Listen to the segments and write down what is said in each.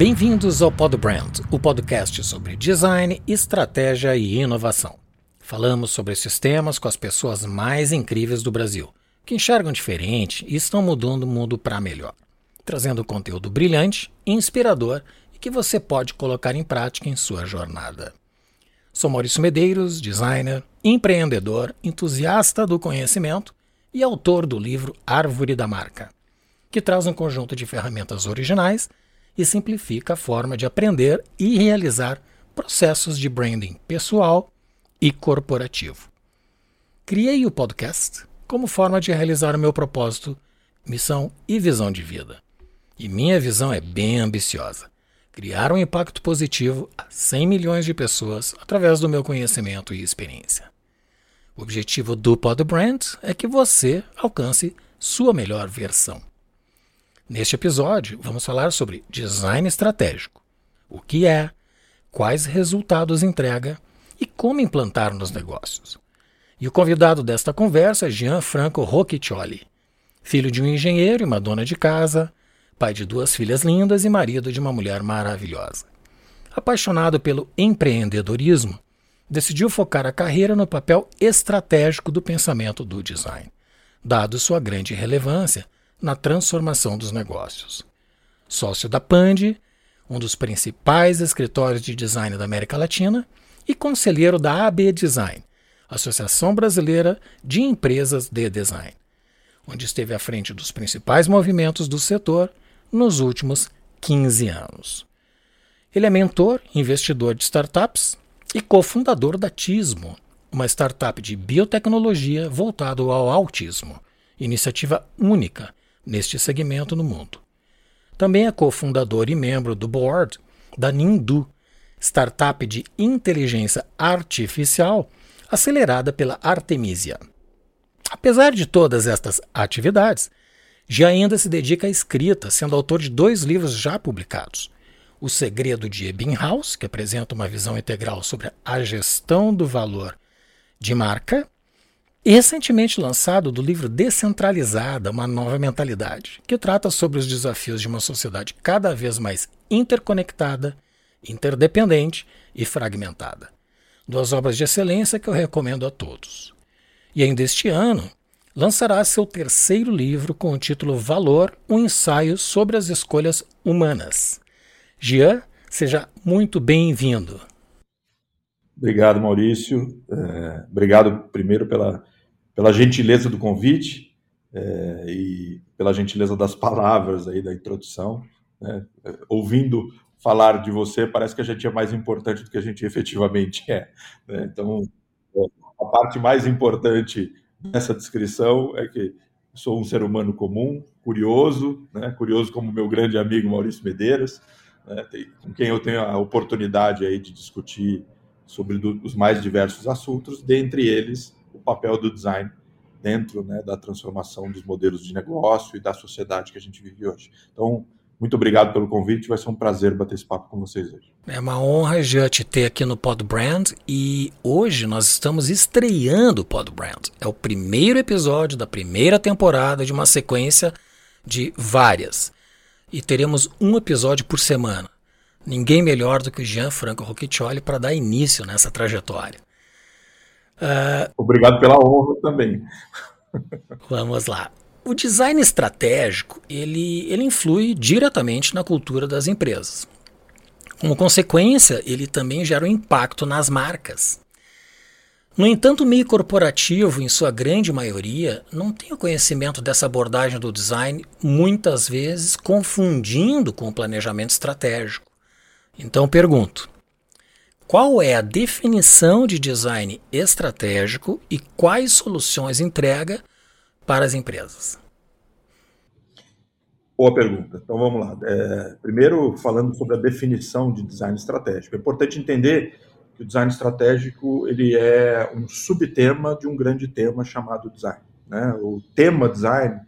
Bem-vindos ao Pod Brand, o podcast sobre design, estratégia e inovação. Falamos sobre esses temas com as pessoas mais incríveis do Brasil, que enxergam diferente e estão mudando o mundo para melhor, trazendo conteúdo brilhante, inspirador e que você pode colocar em prática em sua jornada. Sou Maurício Medeiros, designer, empreendedor, entusiasta do conhecimento e autor do livro Árvore da Marca, que traz um conjunto de ferramentas originais e simplifica a forma de aprender e realizar processos de branding pessoal e corporativo. Criei o podcast como forma de realizar o meu propósito, missão e visão de vida. E minha visão é bem ambiciosa: criar um impacto positivo a 100 milhões de pessoas através do meu conhecimento e experiência. O objetivo do Pod Brand é que você alcance sua melhor versão. Neste episódio, vamos falar sobre design estratégico. O que é, quais resultados entrega e como implantar nos negócios. E o convidado desta conversa é Gianfranco Rocchiccioli, filho de um engenheiro e uma dona de casa, pai de duas filhas lindas e marido de uma mulher maravilhosa. Apaixonado pelo empreendedorismo, decidiu focar a carreira no papel estratégico do pensamento do design, dado sua grande relevância na transformação dos negócios. Sócio da Pand, um dos principais escritórios de design da América Latina, e conselheiro da AB Design, Associação Brasileira de Empresas de Design, onde esteve à frente dos principais movimentos do setor nos últimos 15 anos. Ele é mentor, investidor de startups e cofundador da Tismo, uma startup de biotecnologia voltado ao autismo, iniciativa única neste segmento no mundo. Também é cofundador e membro do board da Nindu, startup de inteligência artificial acelerada pela Artemisia. Apesar de todas estas atividades, já ainda se dedica à escrita, sendo autor de dois livros já publicados. O Segredo de Ebbinghaus, que apresenta uma visão integral sobre a gestão do valor de marca, recentemente lançado do livro Descentralizada, uma nova mentalidade, que trata sobre os desafios de uma sociedade cada vez mais interconectada, interdependente e fragmentada. Duas obras de excelência que eu recomendo a todos. E ainda este ano, lançará seu terceiro livro com o título Valor, um ensaio sobre as escolhas humanas. Jean, seja muito bem-vindo. Obrigado, Maurício. É, obrigado primeiro pela, pela gentileza do convite é, e pela gentileza das palavras aí da introdução. Né? Ouvindo falar de você, parece que a gente é mais importante do que a gente efetivamente é. Né? Então, a parte mais importante dessa descrição é que sou um ser humano comum, curioso, né? curioso como meu grande amigo Maurício Medeiros, né? com quem eu tenho a oportunidade aí de discutir sobre os mais diversos assuntos, dentre eles o papel do design dentro né, da transformação dos modelos de negócio e da sociedade que a gente vive hoje. Então, muito obrigado pelo convite, vai ser um prazer bater esse papo com vocês hoje. É uma honra já te ter aqui no Pod Brand e hoje nós estamos estreando o Pod Brand. É o primeiro episódio da primeira temporada de uma sequência de várias. E teremos um episódio por semana. Ninguém melhor do que o Gianfranco Rocchiccioli para dar início nessa trajetória. Uh, Obrigado pela honra também. Vamos lá. O design estratégico ele, ele influi diretamente na cultura das empresas. Como consequência, ele também gera um impacto nas marcas. No entanto, o meio corporativo, em sua grande maioria, não tem o conhecimento dessa abordagem do design, muitas vezes confundindo com o planejamento estratégico. Então pergunto: qual é a definição de design estratégico e quais soluções entrega para as empresas? Boa pergunta. Então vamos lá. É, primeiro, falando sobre a definição de design estratégico. É importante entender que o design estratégico ele é um subtema de um grande tema chamado design. Né? O tema design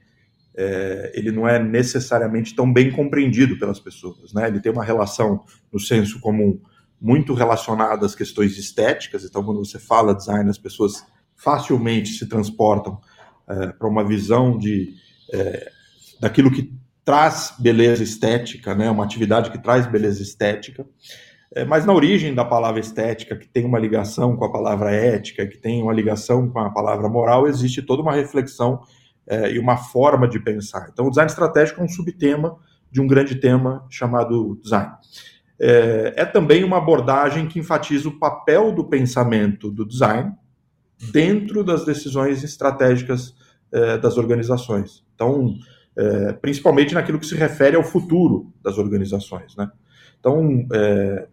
é, ele não é necessariamente tão bem compreendido pelas pessoas. Né? Ele tem uma relação no senso comum muito relacionado às questões estéticas. Então, quando você fala design, as pessoas facilmente se transportam é, para uma visão de é, daquilo que traz beleza estética, né? Uma atividade que traz beleza estética. É, mas na origem da palavra estética, que tem uma ligação com a palavra ética, que tem uma ligação com a palavra moral, existe toda uma reflexão é, e uma forma de pensar. Então, o design estratégico é um subtema de um grande tema chamado design. É, é também uma abordagem que enfatiza o papel do pensamento do design dentro das decisões estratégicas é, das organizações. Então, é, principalmente naquilo que se refere ao futuro das organizações. Né? Então, é,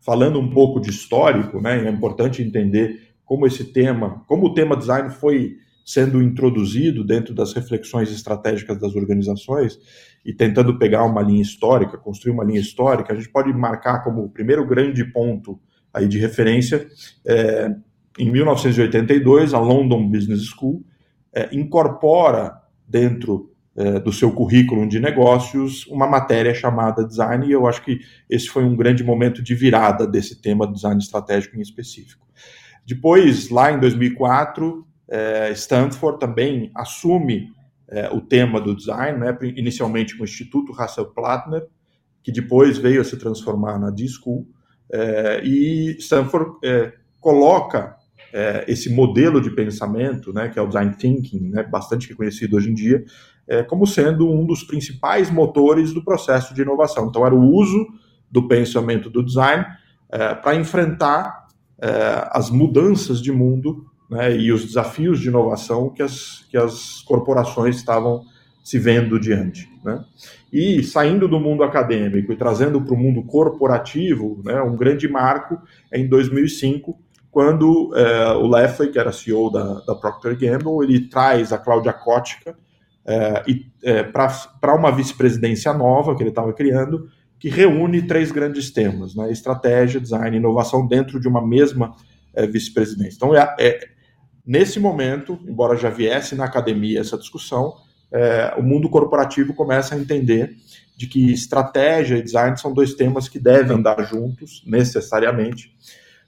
falando um pouco de histórico, né, é importante entender como esse tema, como o tema design foi sendo introduzido dentro das reflexões estratégicas das organizações e tentando pegar uma linha histórica, construir uma linha histórica, a gente pode marcar como o primeiro grande ponto aí de referência, é, em 1982, a London Business School é, incorpora dentro é, do seu currículo de negócios uma matéria chamada design, e eu acho que esse foi um grande momento de virada desse tema design estratégico em específico. Depois, lá em 2004, é, Stanford também assume é, o tema do design, né, inicialmente com o Instituto Russell Plattner, que depois veio a se transformar na D-School, é, e Stanford é, coloca é, esse modelo de pensamento, né, que é o design thinking, né, bastante reconhecido hoje em dia, é, como sendo um dos principais motores do processo de inovação. Então, era o uso do pensamento do design para enfrentar as mudanças de mundo né, e os desafios de inovação que as, que as corporações estavam se vendo diante. Né? E saindo do mundo acadêmico e trazendo para o mundo corporativo, né, um grande marco é em 2005, quando é, o Leffley, que era CEO da, da Procter Gamble, ele traz a Cláudia Kotka é, é, para uma vice-presidência nova que ele estava criando, que reúne três grandes temas, né, estratégia, design e inovação dentro de uma mesma vice-presidência. Então, é, é Nesse momento, embora já viesse na academia essa discussão, é, o mundo corporativo começa a entender de que estratégia e design são dois temas que devem andar juntos, necessariamente,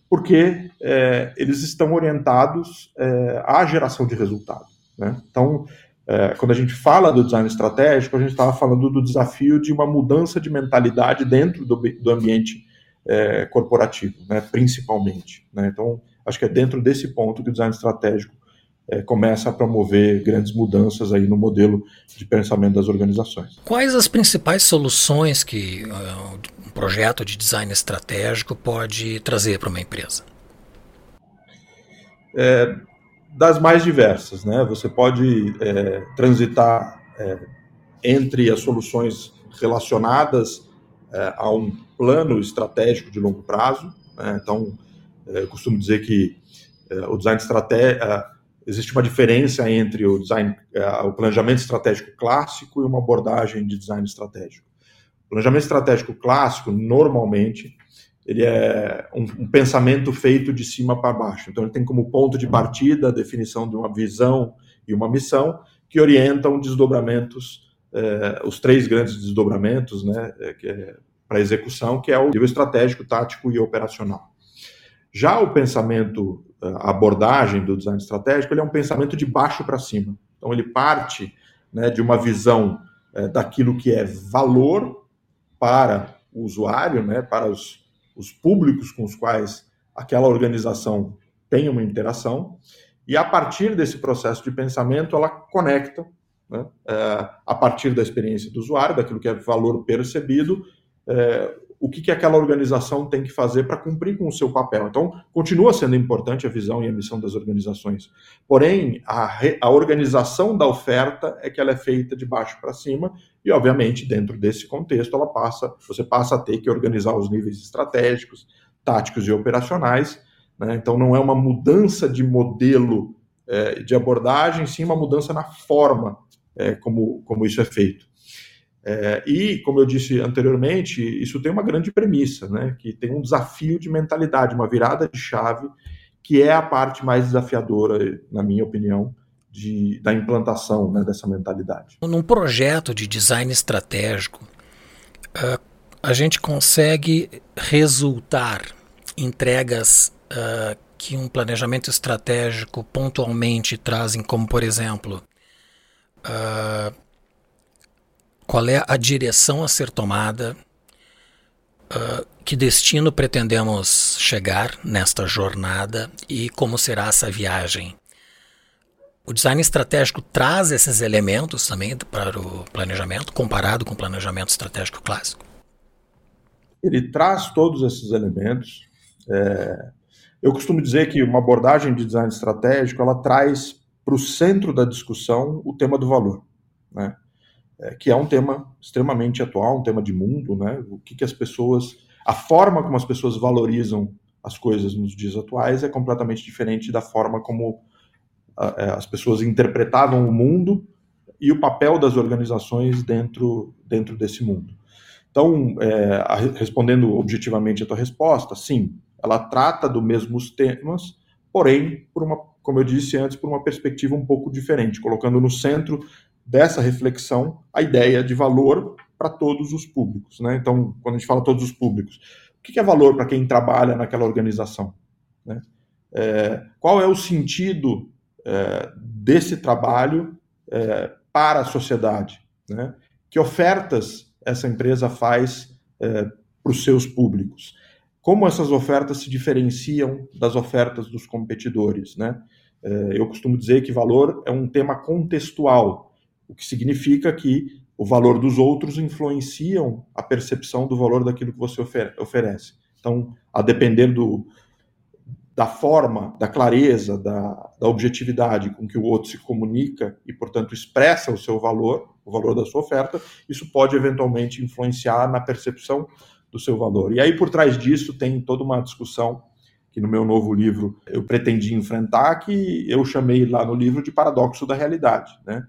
porque é, eles estão orientados é, à geração de resultado. Né? Então, é, quando a gente fala do design estratégico, a gente estava falando do desafio de uma mudança de mentalidade dentro do, do ambiente é, corporativo, né, principalmente. Né? Então, acho que é dentro desse ponto que o design estratégico é, começa a promover grandes mudanças aí no modelo de pensamento das organizações. Quais as principais soluções que uh, um projeto de design estratégico pode trazer para uma empresa? É, das mais diversas, né? Você pode é, transitar é, entre as soluções relacionadas é, a um plano estratégico de longo prazo. Né? Então, eu costumo dizer que é, o design estratégico é, existe uma diferença entre o design, o planejamento estratégico clássico e uma abordagem de design estratégico. O planejamento estratégico clássico, normalmente, ele é um, um pensamento feito de cima para baixo. Então, ele tem como ponto de partida a definição de uma visão e uma missão que orientam desdobramentos, os três grandes desdobramentos, né, é, para execução, que é o nível estratégico, tático e operacional. Já o pensamento, a abordagem do design estratégico, ele é um pensamento de baixo para cima. Então, ele parte né, de uma visão é, daquilo que é valor para o usuário, né, para os, os públicos com os quais aquela organização tem uma interação, e a partir desse processo de pensamento, ela conecta, né, é, a partir da experiência do usuário, daquilo que é valor percebido, é, o que, que aquela organização tem que fazer para cumprir com o seu papel. Então, continua sendo importante a visão e a missão das organizações. Porém, a, re, a organização da oferta é que ela é feita de baixo para cima e, obviamente, dentro desse contexto, ela passa, você passa a ter que organizar os níveis estratégicos, táticos e operacionais. Né? Então, não é uma mudança de modelo é, de abordagem, sim uma mudança na forma é, como, como isso é feito. É, e, como eu disse anteriormente, isso tem uma grande premissa, né? que tem um desafio de mentalidade, uma virada de chave, que é a parte mais desafiadora, na minha opinião, de, da implantação né, dessa mentalidade. Num projeto de design estratégico, uh, a gente consegue resultar entregas uh, que um planejamento estratégico pontualmente trazem, como por exemplo, uh, qual é a direção a ser tomada, uh, que destino pretendemos chegar nesta jornada e como será essa viagem. O design estratégico traz esses elementos também para o planejamento, comparado com o planejamento estratégico clássico? Ele traz todos esses elementos. É, eu costumo dizer que uma abordagem de design estratégico ela traz para o centro da discussão o tema do valor, né? É, que é um tema extremamente atual, um tema de mundo, né? O que, que as pessoas, a forma como as pessoas valorizam as coisas nos dias atuais é completamente diferente da forma como é, as pessoas interpretavam o mundo e o papel das organizações dentro, dentro desse mundo. Então, é, a, respondendo objetivamente a tua resposta, sim, ela trata dos mesmos temas, porém, por uma, como eu disse antes, por uma perspectiva um pouco diferente, colocando no centro dessa reflexão a ideia de valor para todos os públicos. Né? Então, quando a gente fala todos os públicos, o que é valor para quem trabalha naquela organização? Né? É, qual é o sentido é, desse trabalho é, para a sociedade? Né? Que ofertas essa empresa faz é, para os seus públicos? como essas ofertas se diferenciam das ofertas dos competidores. Né? É, eu costumo dizer que valor é um tema contextual, o que significa que o valor dos outros influenciam a percepção do valor daquilo que você oferece. Então, a depender do, da forma, da clareza, da, da, objetividade com que o outro se comunica e, portanto, expressa o seu valor, o valor da sua oferta, isso pode eventualmente influenciar na percepção do seu valor. E aí, por trás disso, tem toda uma discussão que no meu novo livro eu pretendi enfrentar, que eu chamei lá no livro de paradoxo da realidade. Né?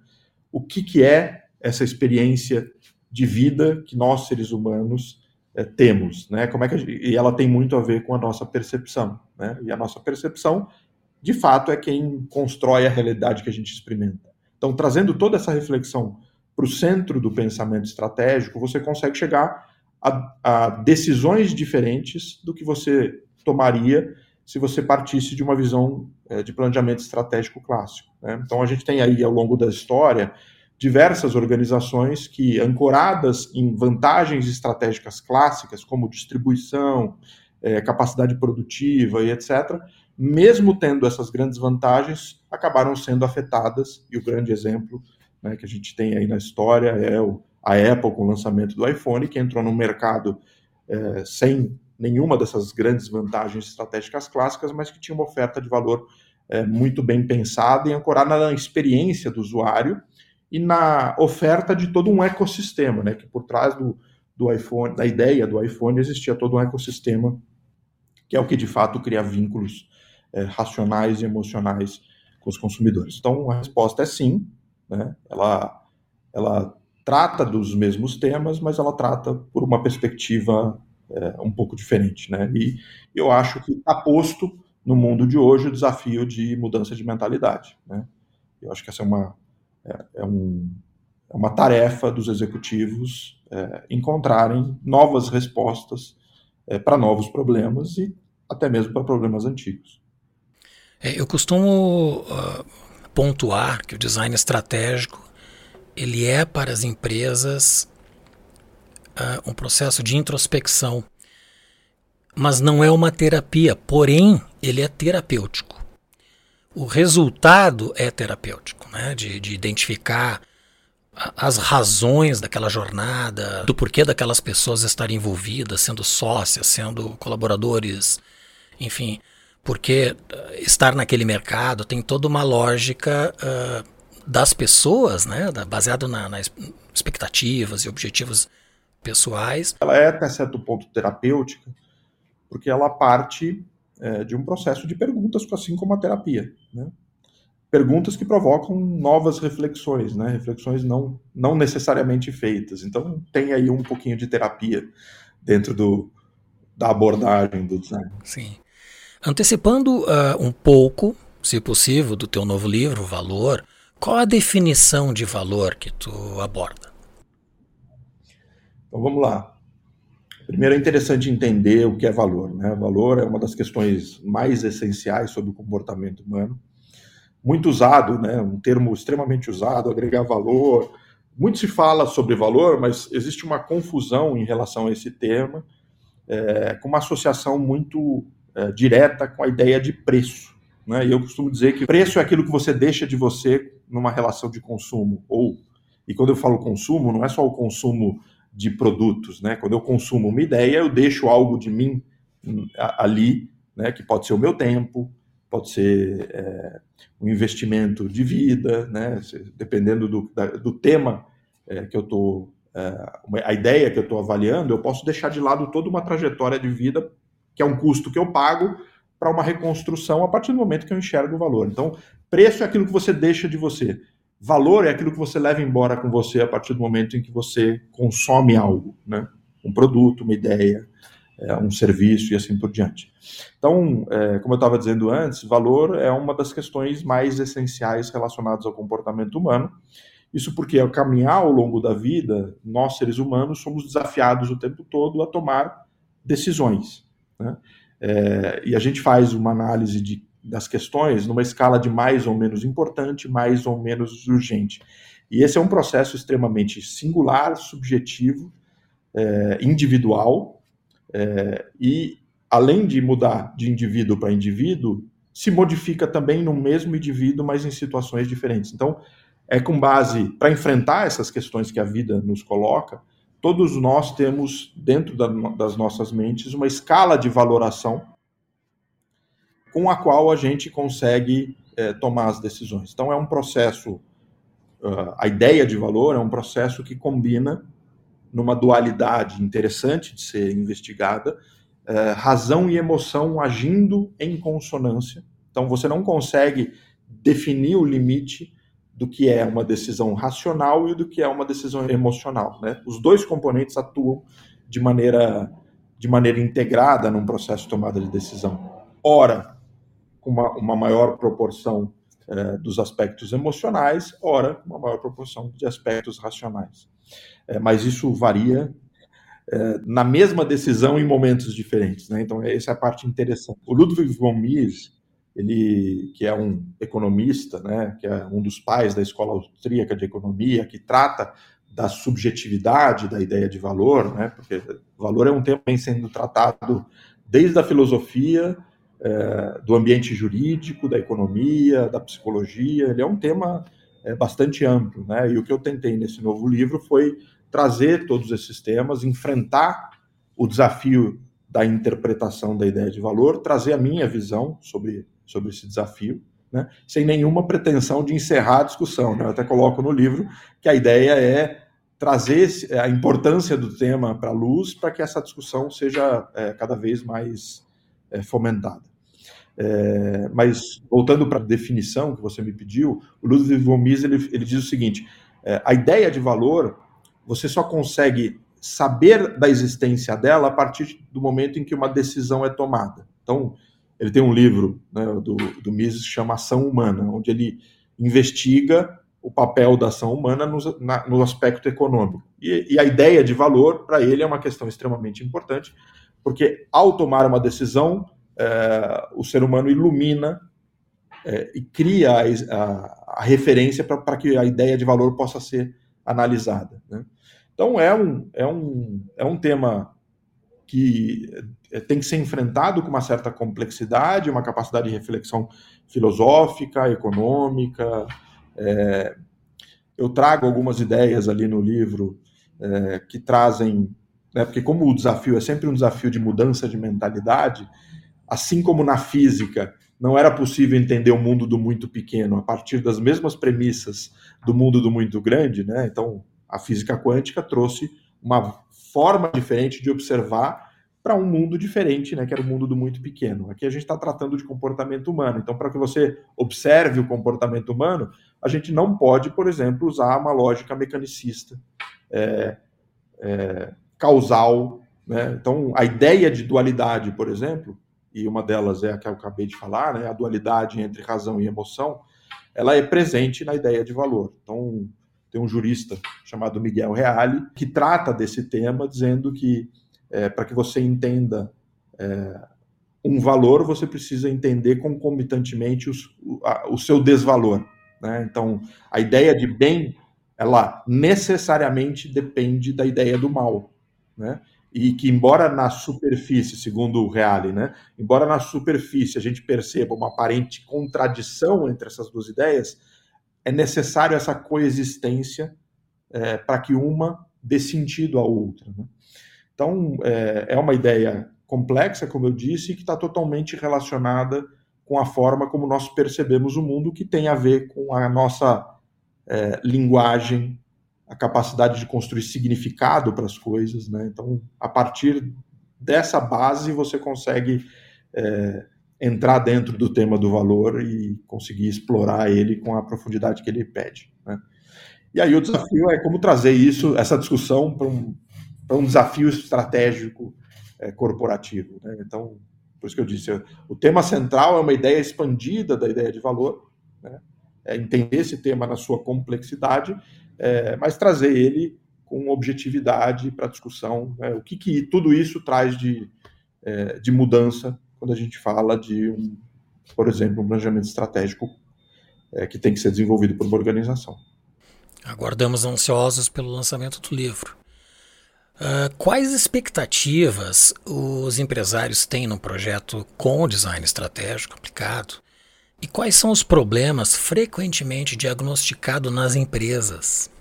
O que, que é essa experiência de vida que nós, seres humanos, é, temos? Né? Como é que gente... E ela tem muito a ver com a nossa percepção. Né? E a nossa percepção, de fato, é quem constrói a realidade que a gente experimenta. Então, trazendo toda essa reflexão para o centro do pensamento estratégico, você consegue chegar a, a decisões diferentes do que você tomaria se você partisse de uma visão é, de planejamento estratégico clássico. Né? Então, a gente tem aí, ao longo da história, diversas organizações que, ancoradas em vantagens estratégicas clássicas, como distribuição, é, capacidade produtiva e etc., mesmo tendo essas grandes vantagens, acabaram sendo afetadas, e o grande exemplo né, que a gente tem aí na história é o a Apple com o lançamento do iPhone, que entrou no mercado é, sem nenhuma dessas grandes vantagens estratégicas clássicas, mas que tinha uma oferta de valor é, muito bem pensada e ancorada na experiência do usuário e na oferta de todo um ecossistema, né? Que por trás do, do iPhone, da ideia do iPhone, existia todo um ecossistema que é o que de fato cria vínculos é, racionais e emocionais com os consumidores. Então a resposta é sim, né? Ela, ela trata dos mesmos temas, mas ela trata por uma perspectiva é, um pouco diferente. Né? E eu acho que está posto no mundo de hoje o desafio de mudança de mentalidade. Né? Eu acho que essa é uma, é, é um, é uma tarefa dos executivos é, encontrarem novas respostas é, para novos problemas e até mesmo para problemas antigos. É, eu costumo uh, pontuar que o design estratégico ele é para as empresas uh, um processo de introspecção, mas não é uma terapia, porém ele é terapêutico. O resultado é terapêutico, né? de, de identificar as razões daquela jornada, do porquê daquelas pessoas estarem envolvidas, sendo sócias, sendo colaboradores, enfim, porque ah, estar naquele mercado tem toda uma lógica uh, das pessoas, né, baseado na, nas expectativas e objetivos pessoais. Ela é até certo ponto terapêutica, porque ela parte é, de um processo de perguntas, assim como a terapia, né? Perguntas que provocam novas reflexões, né? Reflexões não, não necessariamente feitas. Então tem aí um pouquinho de terapia dentro do, da abordagem do design. Sim. Antecipando uh, um pouco, se possível, do teu novo livro, Valor, qual a definição de valor que tu aborda? Então vamos lá. Primeiro é interessante entender o que é valor. Né? Valor é uma das questões mais essenciais sobre o comportamento humano. Muito usado, né? um termo extremamente usado, agregar valor, muito se fala sobre valor, mas existe uma confusão em relação a esse tema, é, com uma associação muito é, direta com a ideia de preço. Né? E eu costumo dizer que preço é aquilo que você deixa de você numa relação de consumo. Ou, e quando eu falo consumo, não é só o consumo de produtos. Né? Quando eu consumo uma ideia, eu deixo algo de mim hum, ali, né? que pode ser o meu tempo, pode ser é, um investimento de vida, né? dependendo do, da, do tema é, que eu estou, é, a ideia que eu estou avaliando, eu posso deixar de lado toda uma trajetória de vida, que é um custo que eu pago para uma reconstrução a partir do momento que eu enxergo o valor. Então, preço é aquilo que você deixa de você. Valor é aquilo que você leva embora com você a partir do momento em que você consome algo, né? um produto, uma ideia, é, um serviço e assim por diante. Então, é, como eu estava dizendo antes, valor é uma das questões mais essenciais relacionadas ao comportamento humano. Isso porque, ao caminhar ao longo da vida, nós, seres humanos, somos desafiados o tempo todo a tomar decisões. Né? É, e a gente faz uma análise de, das questões numa escala de mais ou menos importante, mais ou menos urgente. E esse é um processo extremamente singular, subjetivo, é, individual, é, e, além de mudar de indivíduo para indivíduo, se modifica também no mesmo indivíduo, mas em situações diferentes. Então, é com base para enfrentar essas questões que a vida nos coloca, todos nós temos dentro da, das nossas mentes uma escala de valoração com a qual a gente consegue é, tomar as decisões. Então, é um processo. Uh, a ideia de valor é um processo que combina numa dualidade interessante de ser investigada, é, razão e emoção agindo em consonância. Então, você não consegue definir o limite do que é uma decisão racional e do que é uma decisão emocional. Né? Os dois componentes atuam de maneira, de maneira integrada num processo de tomada de decisão. Ora, com uma, uma maior proporção é, dos aspectos emocionais, ora, uma maior proporção de aspectos racionais é, mas isso varia é, na mesma decisão em momentos diferentes. Né? Então, essa é a parte interessante. O Ludwig von Mises, ele, que é um economista, né, que é um dos pais da escola austríaca de economia, que trata da subjetividade da ideia de valor, né, porque valor é um tema que vem sendo tratado desde a filosofia, é, do ambiente jurídico, da economia, da psicologia, ele é um tema é, bastante amplo, né, e o que eu tentei nesse novo livro foi trazer todos esses temas, enfrentar o desafio da interpretação da ideia de valor, trazer a minha visão sobre, sobre esse desafio, né, sem nenhuma pretensão de encerrar a discussão. Né? Eu até coloco no livro que a ideia é trazer a importância do tema para a luz para que essa discussão seja é, cada vez mais é, fomentada. É, mas voltando para a definição que você me pediu, o Ludwig von Mises ele, ele diz o seguinte: é, a ideia de valor você só consegue saber da existência dela a partir do momento em que uma decisão é tomada. Então, ele tem um livro né, do, do Mises que chama Ação Humana, onde ele investiga o papel da ação humana no, na, no aspecto econômico. E, e, a ideia de valor, para ele, é uma questão extremamente importante, porque ao tomar uma decisão, é, o ser humano ilumina é, e cria a, a, a referência para que a ideia de valor possa ser analisada. Né? Então é um, é, um, é um tema que é, tem que ser enfrentado com uma certa complexidade, uma capacidade de reflexão filosófica, econômica. É, eu trago algumas ideias ali no livro é, que trazem, né, porque como o desafio é sempre um desafio de mudança de mentalidade, assim como na física não era possível entender o mundo do muito pequeno a partir das mesmas premissas do mundo do muito grande, né? Então, a física quântica trouxe uma forma diferente de observar para um mundo diferente, né, que era o mundo do muito pequeno. Aqui a gente está tratando de comportamento humano. Então, para que você observe o comportamento humano, a gente não pode, por exemplo, usar uma lógica mecanicista, é, é, causal. Né? Então, a ideia de dualidade, por exemplo, e uma delas é a que eu acabei de falar, né, a dualidade entre razão e emoção, ela é presente na ideia de valor. Então, tem um jurista chamado Miguel Reale que trata desse tema, dizendo que é, para que você entenda é, um valor, você precisa entender concomitantemente os, o, a, o seu desvalor. Né? Então, a ideia de bem ela necessariamente depende da ideia do mal, né? E que embora na superfície, segundo o Reale, né, embora na superfície a gente perceba uma aparente contradição entre essas duas ideias, é necessário essa coexistência é, para que uma dê sentido à outra. Né? Então, é, é uma ideia complexa, como eu disse, que está totalmente relacionada com a forma como nós percebemos o mundo, que tem a ver com a nossa é, linguagem, a capacidade de construir significado para as coisas. Né? Então, a partir dessa base, você consegue é, entrar dentro do tema do valor e conseguir explorar ele com a profundidade que ele pede. Né? E aí o desafio é como trazer isso, essa discussão para um, um desafio estratégico é, corporativo. Né? Então, por isso que eu disse, o tema central é uma ideia expandida da ideia de valor, né? é entender esse tema na sua complexidade, é, mas trazer ele com objetividade para a discussão. Né? O que, que tudo isso traz de, é, de mudança quando a gente fala de, um, por exemplo, um planejamento estratégico é, que tem que ser desenvolvido por uma organização. Aguardamos ansiosos pelo lançamento do livro. Uh, quais expectativas os empresários têm no projeto com o design estratégico aplicado? E quais são os problemas frequentemente diagnosticados nas empresas?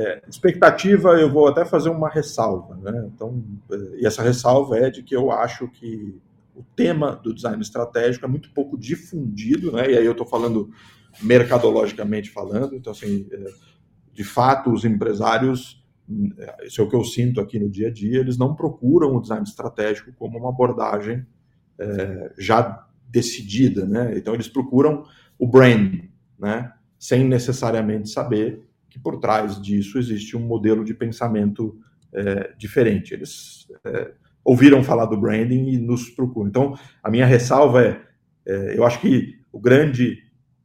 É, expectativa, eu vou até fazer uma ressalva, né? Então, e essa ressalva é de que eu acho que o tema do design estratégico é muito pouco difundido, né? E aí eu estou falando mercadologicamente falando, então assim, é, de fato, os empresários isso é o que eu sinto aqui no dia a dia, eles não procuram o design estratégico como uma abordagem é, já decidida, né? Então eles procuram o brand, né? Sem necessariamente saber que por trás disso existe um modelo de pensamento é, diferente. Eles é, ouviram falar do branding e nos procuram. Então a minha ressalva é, é eu acho que o grande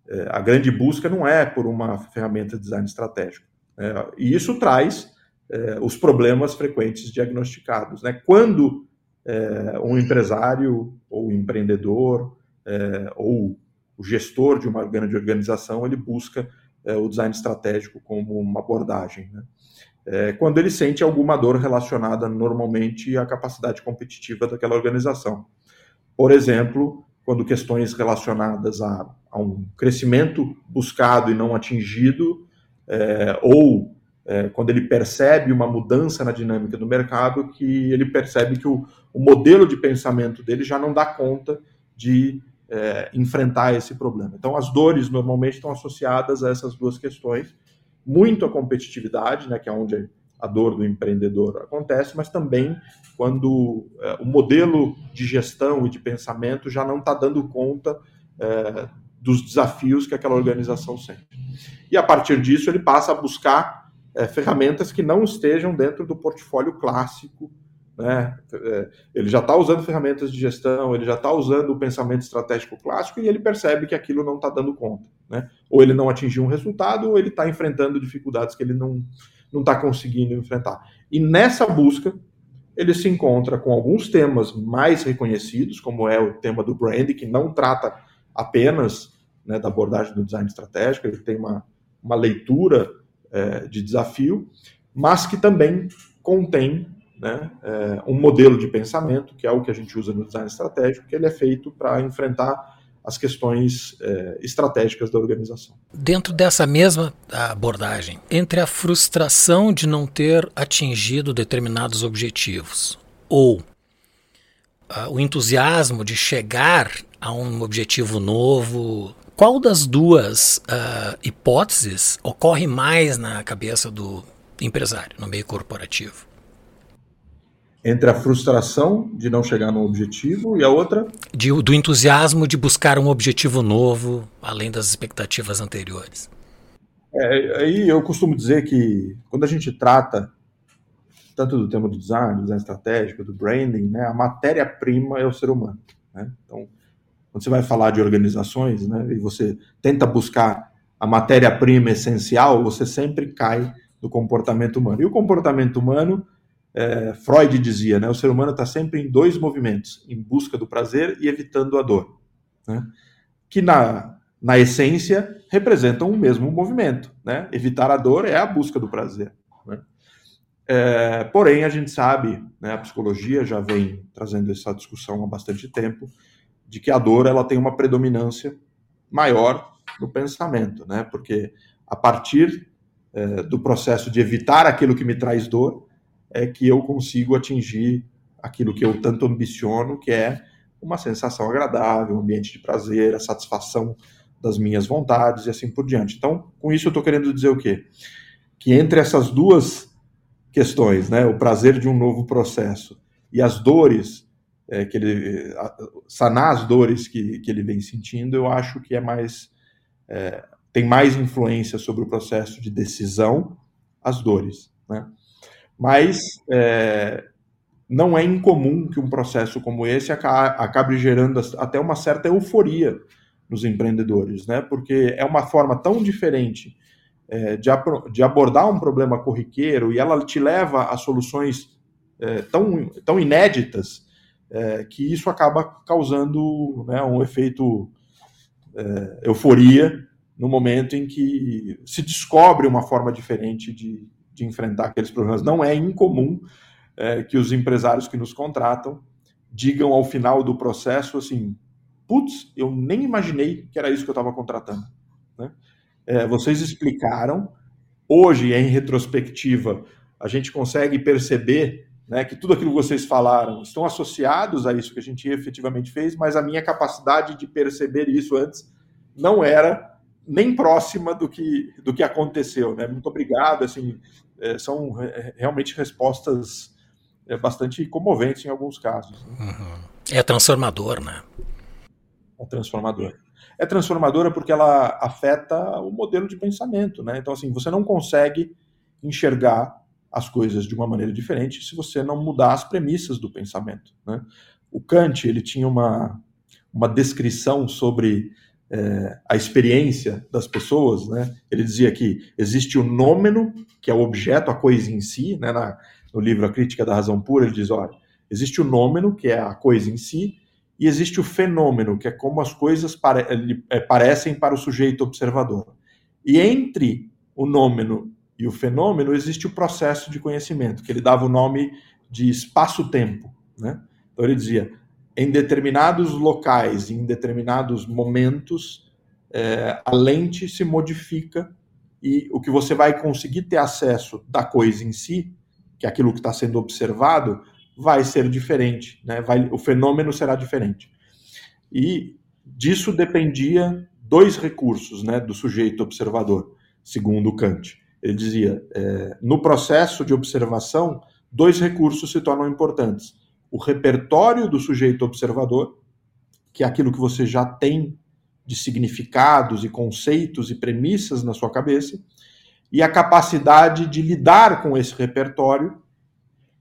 é, a grande busca não é por uma ferramenta de design estratégico. Né? E isso traz eh, os problemas frequentes diagnosticados. Né? Quando eh, um empresário ou empreendedor eh, ou o gestor de uma grande organização ele busca o design estratégico como uma abordagem. Né? quando ele sente alguma dor relacionada normalmente à capacidade competitiva daquela organização. Por exemplo, quando questões relacionadas a, a um crescimento buscado e não atingido, é, ou é, quando ele percebe uma mudança na dinâmica do mercado, que ele percebe que o, o modelo de pensamento dele já não dá conta de é, enfrentar esse problema. Então, as dores normalmente estão associadas a essas duas questões, muito a competitividade, né, que é onde a dor do empreendedor acontece, mas também quando é, o modelo de gestão e de pensamento já não está dando conta é, dos desafios que aquela organização sente. E a partir disso, ele passa a buscar é, ferramentas que não estejam dentro do portfólio clássico. Né? É, ele já está usando ferramentas de gestão, ele já está usando o pensamento estratégico clássico e ele percebe que aquilo não está dando conta. Né? Ou ele não atingiu um resultado, ou ele está enfrentando dificuldades que ele não está conseguindo enfrentar. E nessa busca, ele se encontra com alguns temas mais reconhecidos, como é o tema do brand, que não trata apenas né, da abordagem do design estratégico, ele tem uma, uma leitura é, de desafio, mas que também contém né, é, um modelo de pensamento, que é o que a gente usa no design estratégico, que ele é feito para enfrentar as questões é, estratégicas da organização. Dentro dessa mesma abordagem, entre a frustração de não ter atingido determinados objetivos ou uh, o entusiasmo de chegar a um objetivo novo, qual das duas uh, hipóteses ocorre mais na cabeça do empresário, no meio corporativo? Entre a frustração de não chegar no objetivo e a outra? De, do entusiasmo de buscar um objetivo novo, além das expectativas anteriores. É, aí eu costumo dizer que quando a gente trata tanto do tema do design, do design estratégico, do branding, né, a matéria-prima é o ser humano. Né? Então, quando você vai falar de organizações, né, e você tenta buscar a matéria-prima essencial, você sempre cai no comportamento humano. E o comportamento humano, é, Freud dizia, né, o ser humano está sempre em dois movimentos, em busca do prazer e evitando a dor. Né? Que na, na essência, representam o mesmo movimento. Né? Evitar a dor é a busca do prazer. Né? É, porém, a gente sabe, né, a psicologia já vem trazendo essa discussão há bastante tempo, de que a dor ela tem uma predominância maior no pensamento, né? porque a partir é, do processo de evitar aquilo que me traz dor, é que eu consigo atingir aquilo que eu tanto ambiciono, que é uma sensação agradável, um ambiente de prazer, a satisfação das minhas vontades e assim por diante. Então, com isso eu estou querendo dizer o quê? Que entre essas duas questões, né, o prazer de um novo processo e as dores é, que ele sanar as dores que, que ele vem sentindo, eu acho que é mais é, tem mais influência sobre o processo de decisão as dores, né? Mas é, não é incomum que um processo como esse acabe gerando até uma certa euforia nos empreendedores, né? Porque é uma forma tão diferente é, de, de, abordar um problema corriqueiro e ela te leva a soluções é, tão, tão inéditas é, que isso acaba causando né, um efeito é, euforia no momento em que se descobre uma forma diferente de, de enfrentar aqueles problemas. Não é incomum é, que os empresários que nos contratam digam ao final do processo assim: putz, eu nem imaginei que era isso que eu estava contratando. Né? É, vocês explicaram, hoje, em retrospectiva, a gente consegue perceber né, que tudo aquilo que vocês falaram estão associados a isso que a gente efetivamente fez, mas a minha capacidade de perceber isso antes não era nem próxima do que, do que aconteceu. Né? Muito obrigado. Assim, é, são realmente respostas é, bastante comoventes em alguns casos. Né? Uhum. É transformador, né? É transformador. É transformadora porque ela afeta o modelo de pensamento, né? Então, assim, você não consegue enxergar as coisas de uma maneira diferente se você não mudar as premissas do pensamento, né? O Kant, ele tinha uma, uma descrição sobre é, a experiência das pessoas, né? Ele dizia que existe o nômeno, que é o objeto, a coisa em si, né? Na, no livro A Crítica da Razão Pura, ele diz, olha, existe o nômeno, que é a coisa em si, e existe o fenômeno, que é como as coisas pare é, parecem para o sujeito observador. E entre o nômeno e o fenômeno existe o processo de conhecimento, que ele dava o nome de espaço-tempo, né? Então ele dizia, em determinados locais, em determinados momentos, é, a lente se modifica e o que você vai conseguir ter acesso da coisa em si, que é aquilo que está sendo observado, vai ser diferente, né? vai, o fenômeno será diferente. E disso dependia dois recursos né, do sujeito observador, segundo Kant. Ele dizia: é, no processo de observação, dois recursos se tornam importantes o repertório do sujeito observador, que é aquilo que você já tem de significados e conceitos e premissas na sua cabeça, e a capacidade de lidar com esse repertório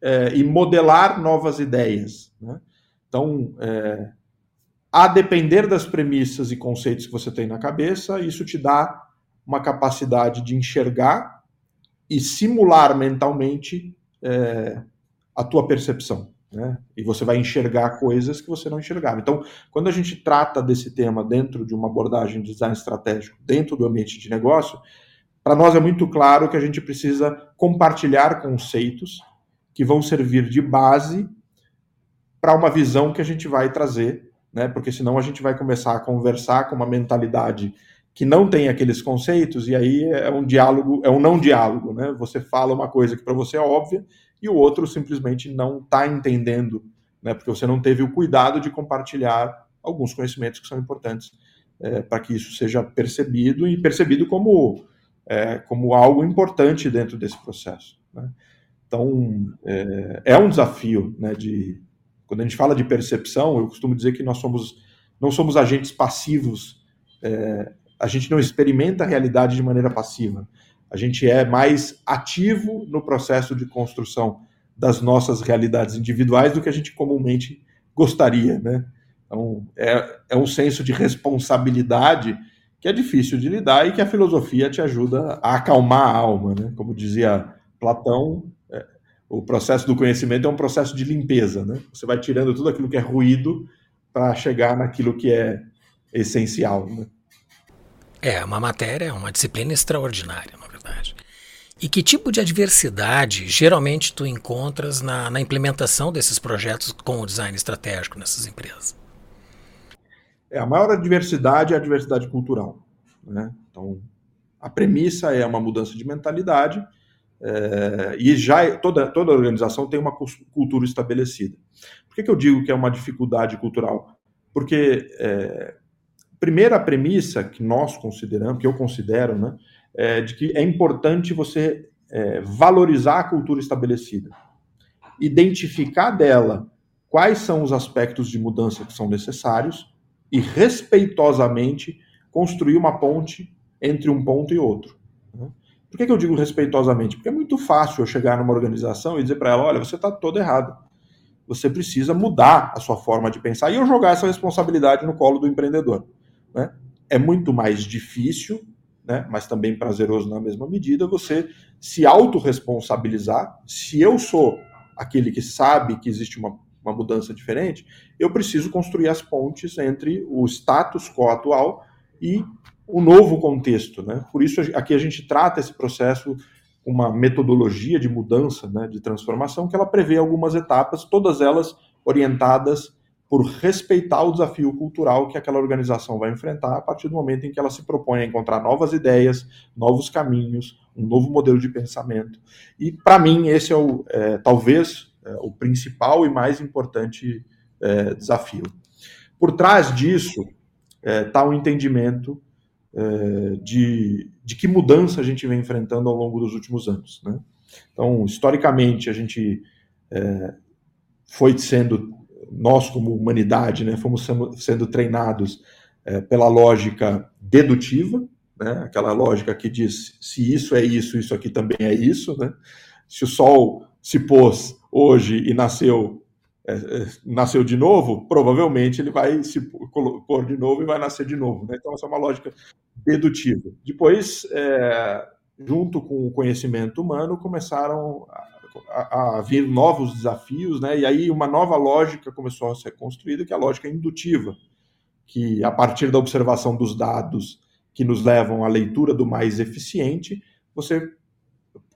é, e modelar novas ideias. Né? Então, é, a depender das premissas e conceitos que você tem na cabeça, isso te dá uma capacidade de enxergar e simular mentalmente é, a tua percepção. Né? E você vai enxergar coisas que você não enxergava. Então, quando a gente trata desse tema dentro de uma abordagem de design estratégico, dentro do ambiente de negócio, para nós é muito claro que a gente precisa compartilhar conceitos que vão servir de base para uma visão que a gente vai trazer, né? Porque senão a gente vai começar a conversar com uma mentalidade que não tem aqueles conceitos e aí é um diálogo, é um não diálogo, né? Você fala uma coisa que para você é óbvia e o outro simplesmente não está entendendo, né, porque você não teve o cuidado de compartilhar alguns conhecimentos que são importantes é, para que isso seja percebido e percebido como, é, como algo importante dentro desse processo. Né? Então, é, é, um desafio, né, de, quando a gente fala de percepção, eu costumo dizer que nós somos, não somos agentes passivos, a gente não experimenta a realidade de maneira passiva, a gente é mais ativo no processo de construção das nossas realidades individuais do que a gente comumente gostaria, né? Então, é, é um senso de responsabilidade que é difícil de lidar e que a filosofia te ajuda a acalmar a alma, né? Como dizia Platão, é, o processo do conhecimento é um processo de limpeza, né? Você vai tirando tudo aquilo que é ruído para chegar naquilo que é essencial, né? É, uma matéria, uma disciplina extraordinária, verdade. E que tipo de adversidade geralmente tu encontras na, na implementação desses projetos com o design estratégico nessas empresas? É, a maior adversidade é a adversidade cultural. Né? Então, a premissa é uma mudança de mentalidade é, e já toda, toda organização tem uma cultura estabelecida. Por que, que eu digo que é uma dificuldade cultural? Porque, é, primeira premissa que nós consideramos, que eu considero, né, é de que é importante você é, valorizar a cultura estabelecida, identificar dela quais são os aspectos de mudança que são necessários e respeitosamente construir uma ponte entre um ponto e outro. Né? Por que, que eu digo respeitosamente? Porque é muito fácil eu chegar numa organização e dizer para ela: olha, você está todo errado. Você precisa mudar a sua forma de pensar e eu jogar essa responsabilidade no colo do empreendedor. Né? É muito mais difícil, né, mas também prazeroso na mesma medida, você se autorresponsabilizar. Se eu sou aquele que sabe que existe uma, uma mudança diferente, eu preciso construir as pontes entre o status quo atual e o novo contexto. Né? Por isso, aqui a gente trata esse processo uma metodologia de mudança, né, de transformação, que ela prevê algumas etapas, todas elas orientadas por respeitar o desafio cultural que aquela organização vai enfrentar a partir do momento em que ela se propõe a encontrar novas ideias, novos caminhos, um novo modelo de pensamento. E, para mim, esse é, o, é talvez é, o principal e mais importante é, desafio. Por trás disso está é, o entendimento é, de, de que mudança a gente vem enfrentando ao longo dos últimos anos. Né? Então, historicamente, a gente é, foi sendo, nós como humanidade, né, fomos sendo, treinados é, pela lógica dedutiva, né, aquela lógica que diz se isso é isso, isso aqui também é isso. Né? Se o Sol se pôs hoje e nasceu é, é, nasceu de novo, provavelmente ele vai se pôr de novo e vai nascer de novo. Né? Então, essa é uma lógica dedutiva. Depois, é, junto com o conhecimento humano, começaram a, a, vir novos desafios, né? e aí uma nova lógica começou a ser construída, que é a lógica indutiva, que a partir da observação dos dados que nos levam à leitura do mais eficiente, você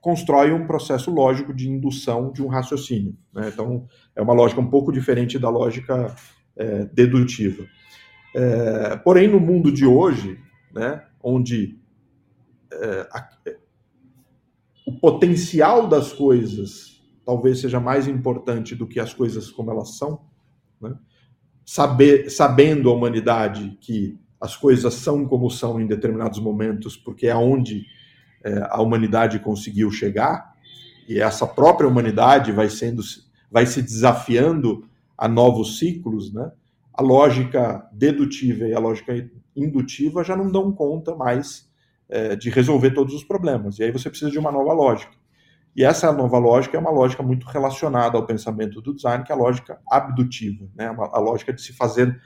constrói um processo lógico de indução de um raciocínio. Né? Então, é uma lógica um pouco diferente da lógica é, dedutiva. É, porém, no mundo de hoje, né, onde é, o potencial das coisas talvez seja mais importante do que as coisas como elas são, né? Saber, sabendo a humanidade que as coisas são como são em determinados momentos, porque é onde é, a humanidade conseguiu chegar, e essa própria humanidade vai sendo vai se desafiando a novos ciclos, né? A lógica dedutiva e a lógica indutiva já não dão conta mais é, de resolver todos os problemas. E aí você precisa de uma nova lógica. E essa nova lógica é uma lógica muito relacionada ao pensamento do design, que é a lógica abdutiva, né? a lógica de se fazer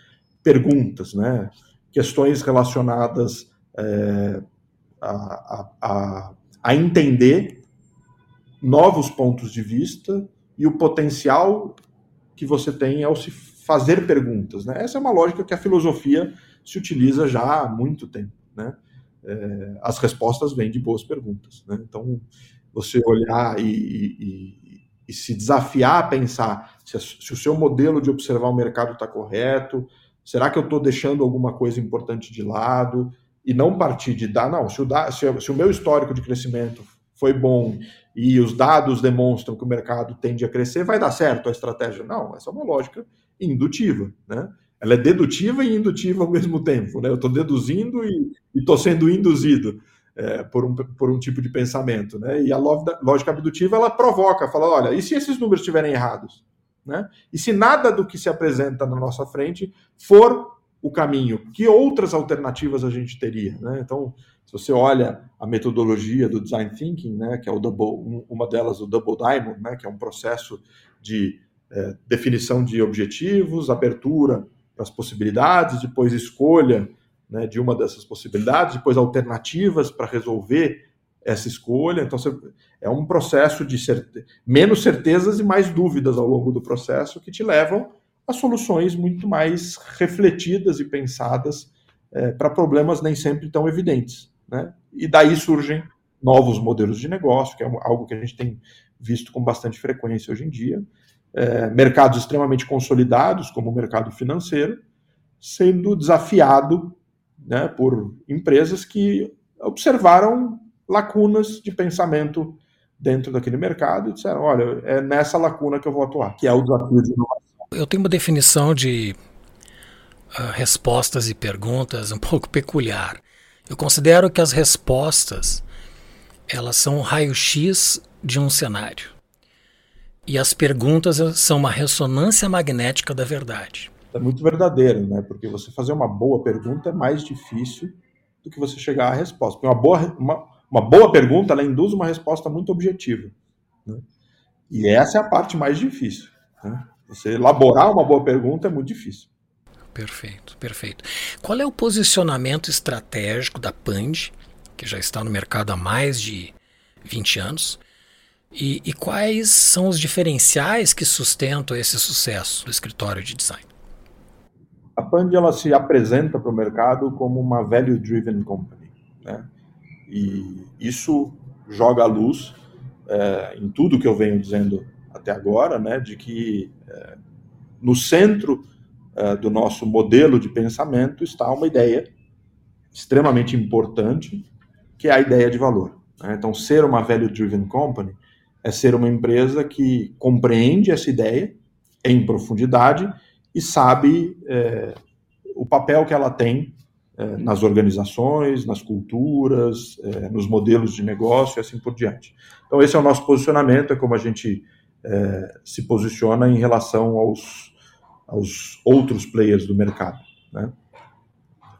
perguntas, né? questões relacionadas é, a, a, a entender novos pontos de vista e o potencial que você tem ao se fazer perguntas. Né? Essa é uma lógica que a filosofia se utiliza já há muito tempo. Né? É, as respostas vêm de boas perguntas. Né? Então, você olhar e, e, e, se desafiar a pensar se, se, o seu modelo de observar o mercado está correto, será que eu estou deixando alguma coisa importante de lado? e não partir de dar, não, se o, se, se o meu histórico de crescimento foi bom e os dados demonstram que o mercado tende a crescer, vai dar certo a estratégia. Não, essa é uma lógica indutiva, né? Ela é dedutiva e indutiva ao mesmo tempo, né? Eu estou deduzindo e estou sendo induzido é, por, um, por um tipo de pensamento, né? E a lógica abdutiva, ela provoca, fala, olha, e se esses números estiverem errados? Né? E se nada do que se apresenta na nossa frente for o caminho, que outras alternativas a gente teria? Né? Então, se você olha a metodologia do design thinking, né, que é o double, uma delas o double diamond, né, que é um processo de é, definição de objetivos, abertura as possibilidades, depois escolha né, de uma dessas possibilidades, depois alternativas para resolver essa escolha. Então, é um processo de certe... menos certezas e mais dúvidas ao longo do processo que te levam a soluções muito mais refletidas e pensadas é, para problemas nem sempre tão evidentes. Né? E daí surgem novos modelos de negócio, que é algo que a gente tem visto com bastante frequência hoje em dia. É, mercados extremamente consolidados, como o mercado financeiro, sendo desafiado né, por empresas que observaram lacunas de pensamento dentro daquele mercado e disseram: olha, é nessa lacuna que eu vou atuar, que é o desafio de inovação. Eu tenho uma definição de uh, respostas e perguntas um pouco peculiar. Eu considero que as respostas elas são um raio-x de um cenário. E as perguntas são uma ressonância magnética da verdade. É muito verdadeiro, né? Porque você fazer uma boa pergunta é mais difícil do que você chegar à resposta. Porque uma boa, uma, uma boa pergunta ela induz uma resposta muito objetiva. Né? E essa é a parte mais difícil. Né? Você elaborar uma boa pergunta é muito difícil. Perfeito, perfeito. Qual é o posicionamento estratégico da Pand, que já está no mercado há mais de 20 anos? E, e quais são os diferenciais que sustentam esse sucesso do escritório de design? A Pand ela se apresenta para o mercado como uma value-driven company. Né? E isso joga a luz é, em tudo que eu venho dizendo até agora, né, de que é, no centro é, do nosso modelo de pensamento está uma ideia extremamente importante, que é a ideia de valor. Né? Então, ser uma value-driven company é ser uma empresa que compreende essa ideia em profundidade e sabe é, o papel que ela tem é, nas organizações, nas culturas, é, nos modelos de negócio e assim por diante. Então, esse é o nosso posicionamento, é como a gente é, se posiciona em relação aos, aos outros players do mercado. Né?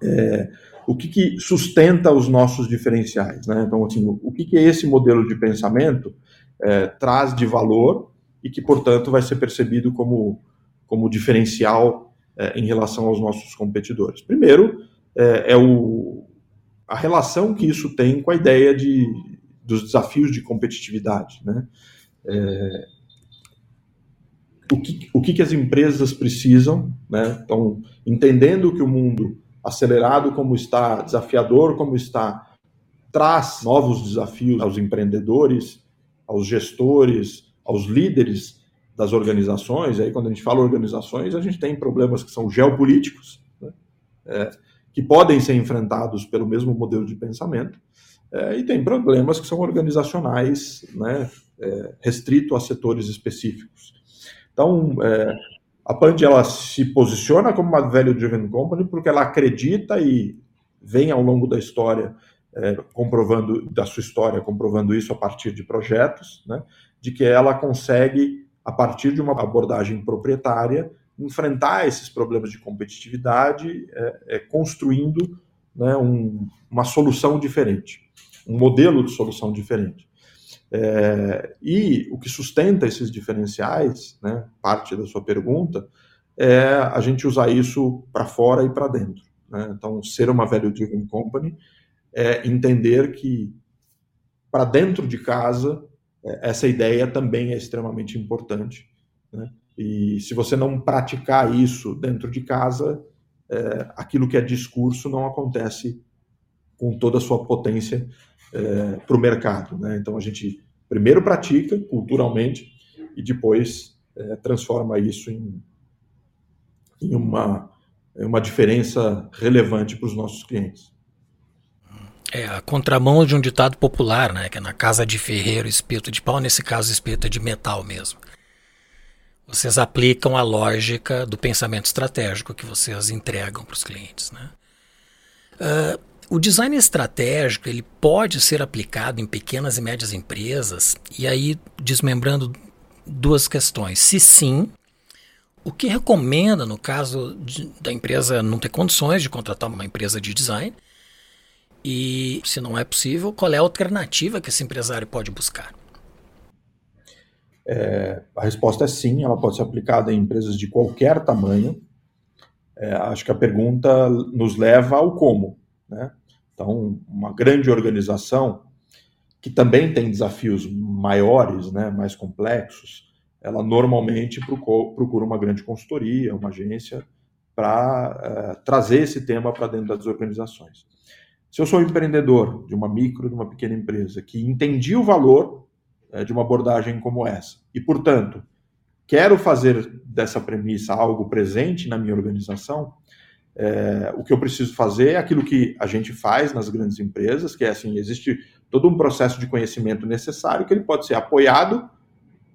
É, o que, que, sustenta os nossos diferenciais? Né? Então, assim, o que, que esse modelo de pensamento é, traz de valor e que, portanto, vai ser percebido como, como diferencial é, em relação aos nossos competidores? Primeiro, é, é o, a relação que isso tem com a ideia de, dos desafios de competitividade. Né? É, o que, o que, que as empresas precisam, né? Então, entendendo que o mundo acelerado como está, desafiador como está, traz novos desafios aos empreendedores, aos gestores, aos líderes das organizações. Aí, quando a gente fala organizações, a gente tem problemas que são geopolíticos, né? é, que podem ser enfrentados pelo mesmo modelo de pensamento, é, e tem problemas que são organizacionais, né, é, restrito a setores específicos. Então, é, a Pand ela se posiciona como uma value driven company porque ela acredita e vem ao longo da história é, comprovando da sua história comprovando isso a partir de projetos, né, de que ela consegue a partir de uma abordagem proprietária enfrentar esses problemas de competitividade é, é, construindo né, um, uma solução diferente, um modelo de solução diferente. É, e o que sustenta esses diferenciais, né, parte da sua pergunta, é a gente usar isso para fora e para dentro. Né? Então, ser uma value driven company é entender que para dentro de casa é, essa ideia também é extremamente importante. Né? E se você não praticar isso dentro de casa, é, aquilo que é discurso não acontece com toda a sua potência é, para o mercado. Né? Então a gente primeiro pratica culturalmente e depois é, transforma isso em, em uma, uma diferença relevante para os nossos clientes. É a contramão de um ditado popular, né? Que é na casa de ferreiro, espeto de pau, nesse caso, espeto é de metal mesmo vocês aplicam a lógica do pensamento estratégico que vocês entregam para os clientes. Né? Uh, o design estratégico ele pode ser aplicado em pequenas e médias empresas, e aí desmembrando duas questões. Se sim, o que recomenda no caso de, da empresa não ter condições de contratar uma empresa de design? E se não é possível, qual é a alternativa que esse empresário pode buscar? É, a resposta é sim, ela pode ser aplicada em empresas de qualquer tamanho. É, acho que a pergunta nos leva ao como. Né? Então, uma grande organização que também tem desafios maiores, né, mais complexos, ela normalmente procura uma grande consultoria, uma agência, para uh, trazer esse tema para dentro das organizações. Se eu sou um empreendedor de uma micro, de uma pequena empresa, que entendi o valor uh, de uma abordagem como essa, e, portanto, quero fazer dessa premissa algo presente na minha organização, é, o que eu preciso fazer é aquilo que a gente faz nas grandes empresas, que é assim, existe todo um processo de conhecimento necessário que ele pode ser apoiado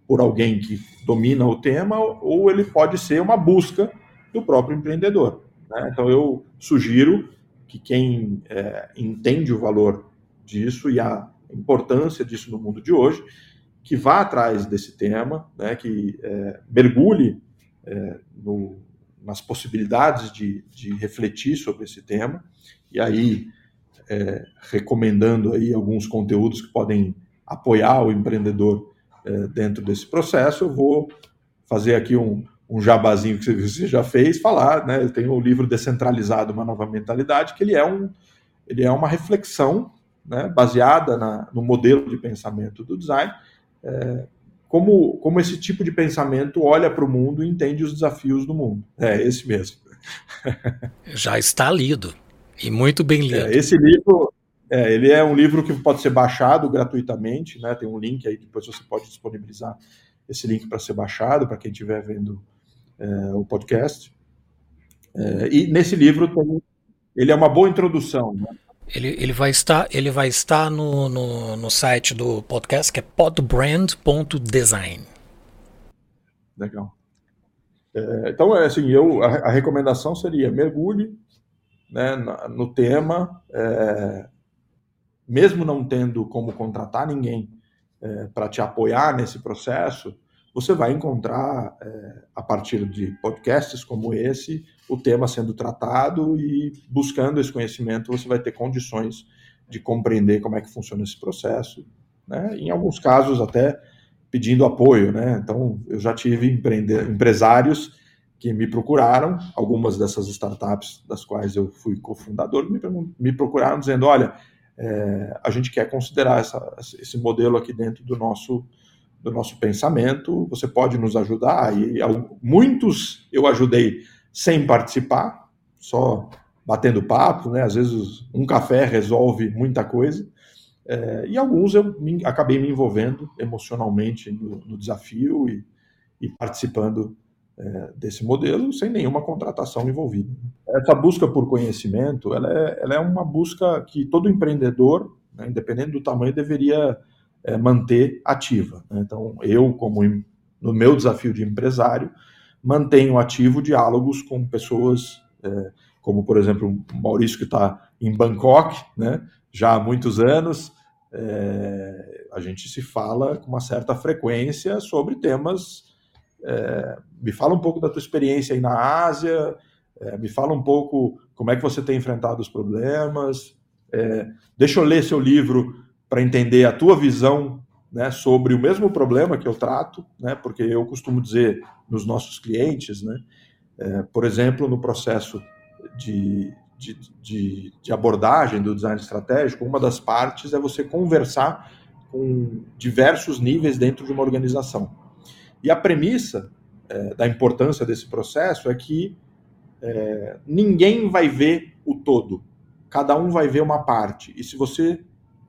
por alguém que domina o tema ou ele pode ser uma busca do próprio empreendedor. Né? Então eu sugiro que quem é, entende o valor disso e a importância disso no mundo de hoje, que vá atrás desse tema, né, que é, mergulhe é, no, nas possibilidades de, de, refletir sobre esse tema, e aí é, recomendando aí alguns conteúdos que podem apoiar o empreendedor é, dentro desse processo, eu vou fazer aqui um, um jabazinho que você já fez, falar, né? Eu tenho o livro Descentralizado, uma nova mentalidade, que ele é, um, ele é uma reflexão né, baseada na, no modelo de pensamento do design, é, como, como esse tipo de pensamento olha para o mundo e entende os desafios do mundo. É esse mesmo. Já está lido e muito bem lido. É, esse livro, é, ele é um livro que pode ser baixado gratuitamente, né? Tem um link aí, depois você pode disponibilizar esse link para ser baixado para quem estiver vendo é, o podcast. É, e nesse livro tem, ele é uma boa introdução. Né? Ele, ele vai estar, ele vai estar no, no, no site do podcast, que é podbrand.design. Legal. É, então, é assim, eu, a, a, recomendação seria mergulhe né, no tema, é, mesmo não tendo como contratar ninguém é, para te apoiar nesse processo, você vai encontrar, é, a partir de podcasts como esse, o tema sendo tratado e buscando esse conhecimento, você vai ter condições de compreender como é que funciona esse processo, né? Em alguns casos até pedindo apoio, né? Então eu já tive empresários que me procuraram, algumas dessas startups das quais eu fui cofundador me, me procuraram dizendo, olha, é, a gente quer considerar essa, esse modelo aqui dentro do nosso do nosso pensamento, você pode nos ajudar. E muitos eu ajudei sem participar, só batendo papo, né? Às vezes um café resolve muita coisa. É, e alguns eu me, acabei me envolvendo emocionalmente no, no desafio e, e participando é, desse modelo sem nenhuma contratação envolvida. Essa busca por conhecimento, ela é, ela é uma busca que todo empreendedor, né, independente do tamanho, deveria é, manter ativa. Né? Então, eu, como no meu desafio de empresário, mantenho ativo diálogos com pessoas, é, como, por exemplo, o Maurício, que está em Bangkok, né? já há muitos anos. É, a gente se fala com uma certa frequência sobre temas. É, me fala um pouco da tua experiência aí na Ásia, é, me fala um pouco como é que você tem enfrentado os problemas. É, deixa eu ler seu livro para entender a tua visão né, sobre o mesmo problema que eu trato, né, porque eu costumo dizer nos nossos clientes, né, é, por exemplo, no processo de, de, de, de, abordagem do design estratégico, uma das partes é você conversar com diversos níveis dentro de uma organização. E a premissa é, da importância desse processo é que é, ninguém vai ver o todo, cada um vai ver uma parte. E se você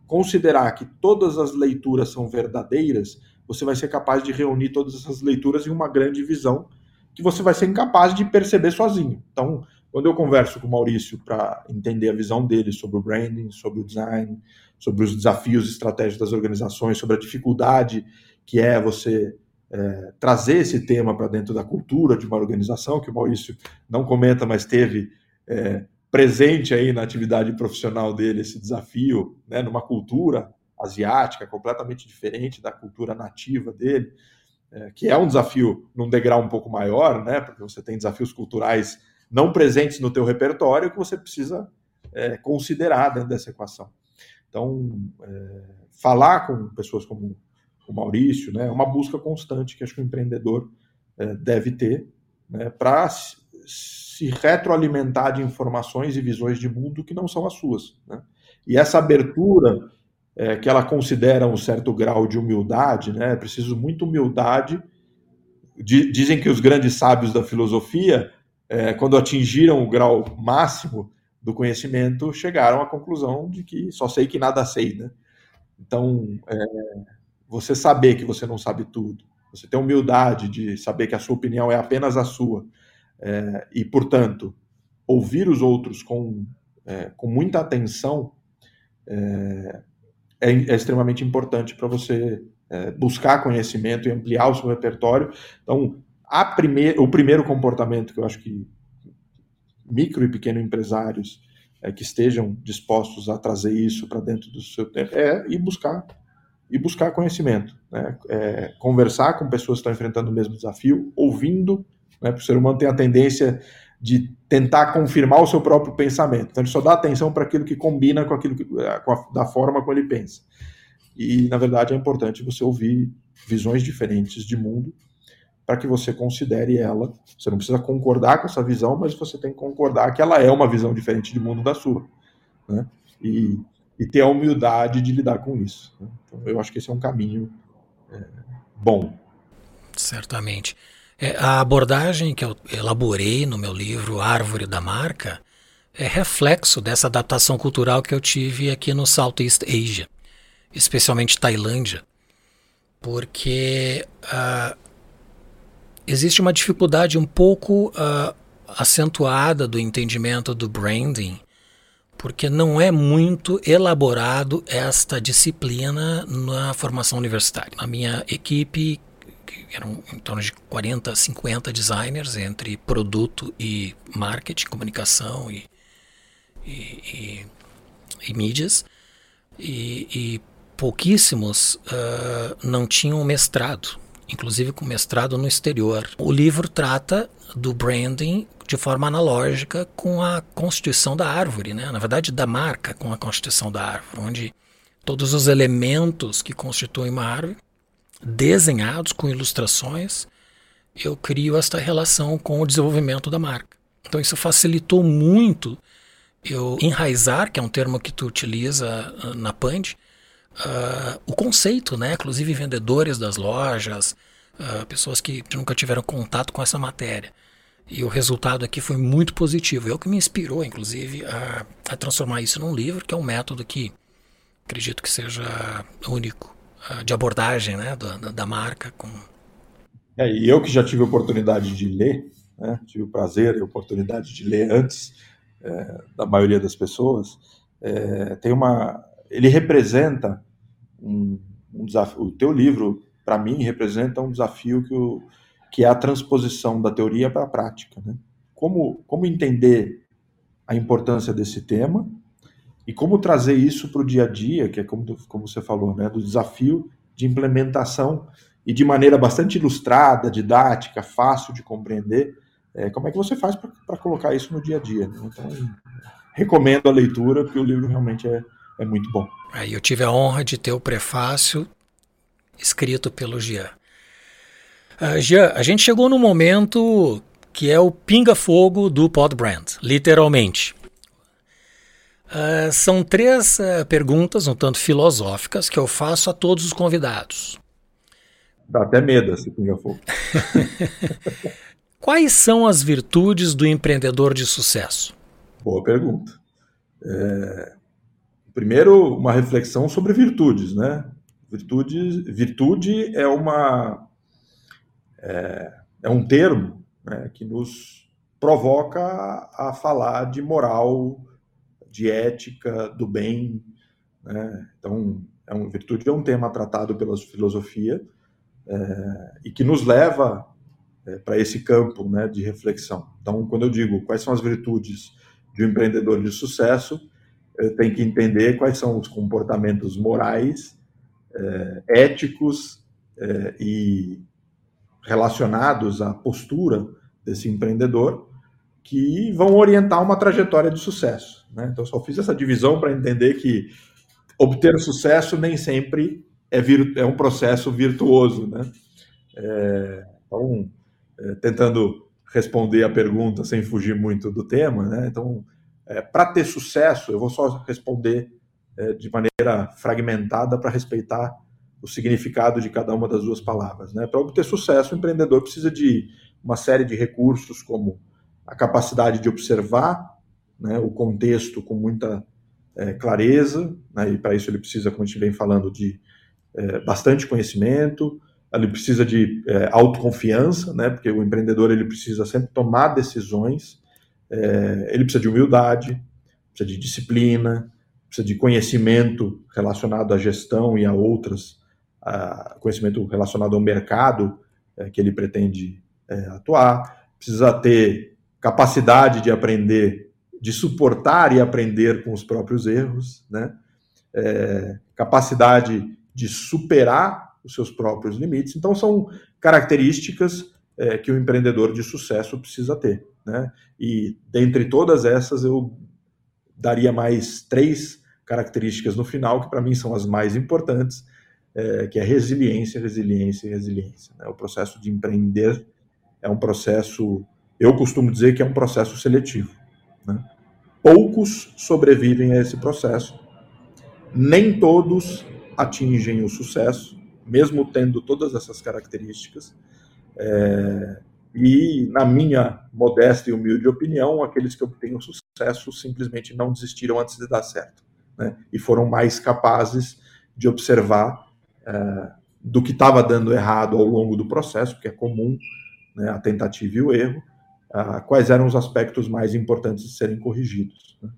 considerar que todas as leituras são verdadeiras, você vai ser capaz de reunir todas essas leituras em uma grande visão que você vai ser incapaz de perceber sozinho. Então, quando eu converso com o Maurício para entender a visão dele sobre o branding, sobre o design, sobre os desafios estratégicos das organizações, sobre a dificuldade que é você é, trazer esse tema para dentro da cultura de uma organização, que o Maurício não comenta, mas teve é, presente aí na atividade profissional dele esse desafio, né, numa cultura asiática completamente diferente da cultura nativa dele, é, que é um desafio num degrau um pouco maior, né, porque você tem desafios culturais não presentes no teu repertório que você precisa é, considerar dentro dessa equação. Então, é, falar com pessoas como o Maurício, né, é uma busca constante que acho que o empreendedor é, deve ter né, para se retroalimentar de informações e visões de mundo que não são as suas. Né? E essa abertura é, que ela considera um certo grau de humildade, né? é preciso muita humildade. dizem que os grandes sábios da filosofia é, quando atingiram o grau máximo do conhecimento, chegaram à conclusão de que só sei que nada sei, né? Então, é, você saber que você não sabe tudo, você ter humildade de saber que a sua opinião é apenas a sua, é, e, portanto, ouvir os outros com, é, com muita atenção é, é, é extremamente importante para você é, buscar conhecimento e ampliar o seu repertório. Então, a primeir, o primeiro comportamento que eu acho que micro e pequeno empresários é, que estejam dispostos a trazer isso para dentro do seu tempo é ir buscar e buscar conhecimento, né? É, conversar com pessoas que estão enfrentando o mesmo desafio, ouvindo, né? O ser humano tem a tendência de tentar confirmar o seu próprio pensamento. Então ele só dá atenção para aquilo que combina com aquilo que, é, com a, da forma como ele pensa. E na verdade é importante você ouvir visões diferentes de mundo para que você considere ela. Você não precisa concordar com essa visão, mas você tem que concordar que ela é uma visão diferente de mundo da sua. Né? E, e ter a humildade de lidar com isso. Né? Então, eu acho que esse é um caminho é, bom. Certamente. É, a abordagem que eu elaborei no meu livro Árvore da Marca é reflexo dessa adaptação cultural que eu tive aqui no Southeast Asia, especialmente Tailândia, porque uh, existe uma dificuldade um pouco uh, acentuada do entendimento do branding, porque não é muito elaborado esta disciplina na formação universitária. A minha equipe, eram em torno de 40, 50 designers entre produto e marketing, comunicação e, e, e, e mídias, e, pouquíssimos uh, não tinham mestrado inclusive com mestrado no exterior. O livro trata do branding de forma analógica com a constituição da árvore, né? na verdade, da marca com a constituição da árvore, onde todos os elementos que constituem uma árvore, desenhados com ilustrações, eu crio esta relação com o desenvolvimento da marca. Então, isso facilitou muito eu enraizar, que é um termo que tu utiliza ah, na Pand, uh, o conceito, né? Inclusive vendedores das lojas, uh, pessoas que nunca tiveram contato com essa matéria. E o resultado aqui foi muito positivo. É o que me inspirou, inclusive, a, a transformar isso num livro, que é um método que acredito que seja único de abordagem né, da, da marca. Com... É, e eu que já tive a oportunidade de ler, né, tive o prazer e a oportunidade de ler antes é, da maioria das pessoas, é, tem uma, ele representa um, um desafio. O teu livro, para mim, representa um desafio que, o, que é a transposição da teoria para a prática. Né? Como, como entender a importância desse tema e como trazer isso para o dia a dia, que é como, como você falou, né, do desafio de implementação e de maneira bastante ilustrada, didática, fácil de compreender. É, como é que você faz para colocar isso no dia a dia? Né? Então, recomendo a leitura, porque o livro realmente é, é muito bom. Aí eu tive a honra de ter o prefácio escrito pelo Jean. Uh, Jean, a gente chegou no momento que é o pinga-fogo do Podbrand, literalmente. Uh, são três uh, perguntas, um tanto filosóficas, que eu faço a todos os convidados. Dá até medo esse pinga-fogo. Quais são as virtudes do empreendedor de sucesso? Boa pergunta. É, Primeiro, uma reflexão sobre virtudes, né? Virtude, virtude é uma é, é um termo né, que nos provoca a falar de moral, de ética, do bem. Né? Então, é um, virtude é um tema tratado pela filosofia é, e que nos leva é, para esse campo né, de reflexão. Então, quando eu digo quais são as virtudes de um empreendedor de sucesso, eu tenho que entender quais são os comportamentos morais, é, éticos é, e relacionados à postura desse empreendedor que vão orientar uma trajetória de sucesso. Né? Então, só fiz essa divisão para entender que obter sucesso nem sempre é, é um processo virtuoso. Né? É, então, é, tentando responder a pergunta sem fugir muito do tema, né? então, é, para ter sucesso, eu vou só responder é, de maneira fragmentada para respeitar o significado de cada uma das duas palavras. Né? Para obter sucesso, o empreendedor precisa de uma série de recursos, como a capacidade de observar né, o contexto com muita é, clareza, né, e para isso ele precisa, como a gente vem falando, de é, bastante conhecimento, ele precisa de é, autoconfiança, né, porque o empreendedor ele precisa sempre tomar decisões, é, ele precisa de humildade, precisa de disciplina, precisa de conhecimento relacionado à gestão e a outras, a conhecimento relacionado ao mercado é, que ele pretende é, atuar, precisa ter capacidade de aprender, de suportar e aprender com os próprios erros, né? É, capacidade de superar os seus próprios limites. Então, são características é, que o empreendedor de sucesso precisa ter. Né? E dentre todas essas, eu daria mais três características no final, que para mim são as mais importantes, é, que é resiliência, resiliência e resiliência. Né? O processo de empreender é um processo, eu costumo dizer que é um processo seletivo. Né? Poucos sobrevivem a esse processo, nem todos atingem o sucesso, mesmo tendo todas essas características. É, e, na minha modesta e humilde opinião, aqueles que obtêm o sucesso simplesmente não desistiram antes de dar certo. Né? E foram mais capazes de observar é, do que estava dando errado ao longo do processo, que é comum né, a tentativa e o erro, uh, quais eram os aspectos mais importantes de serem corrigidos. Né?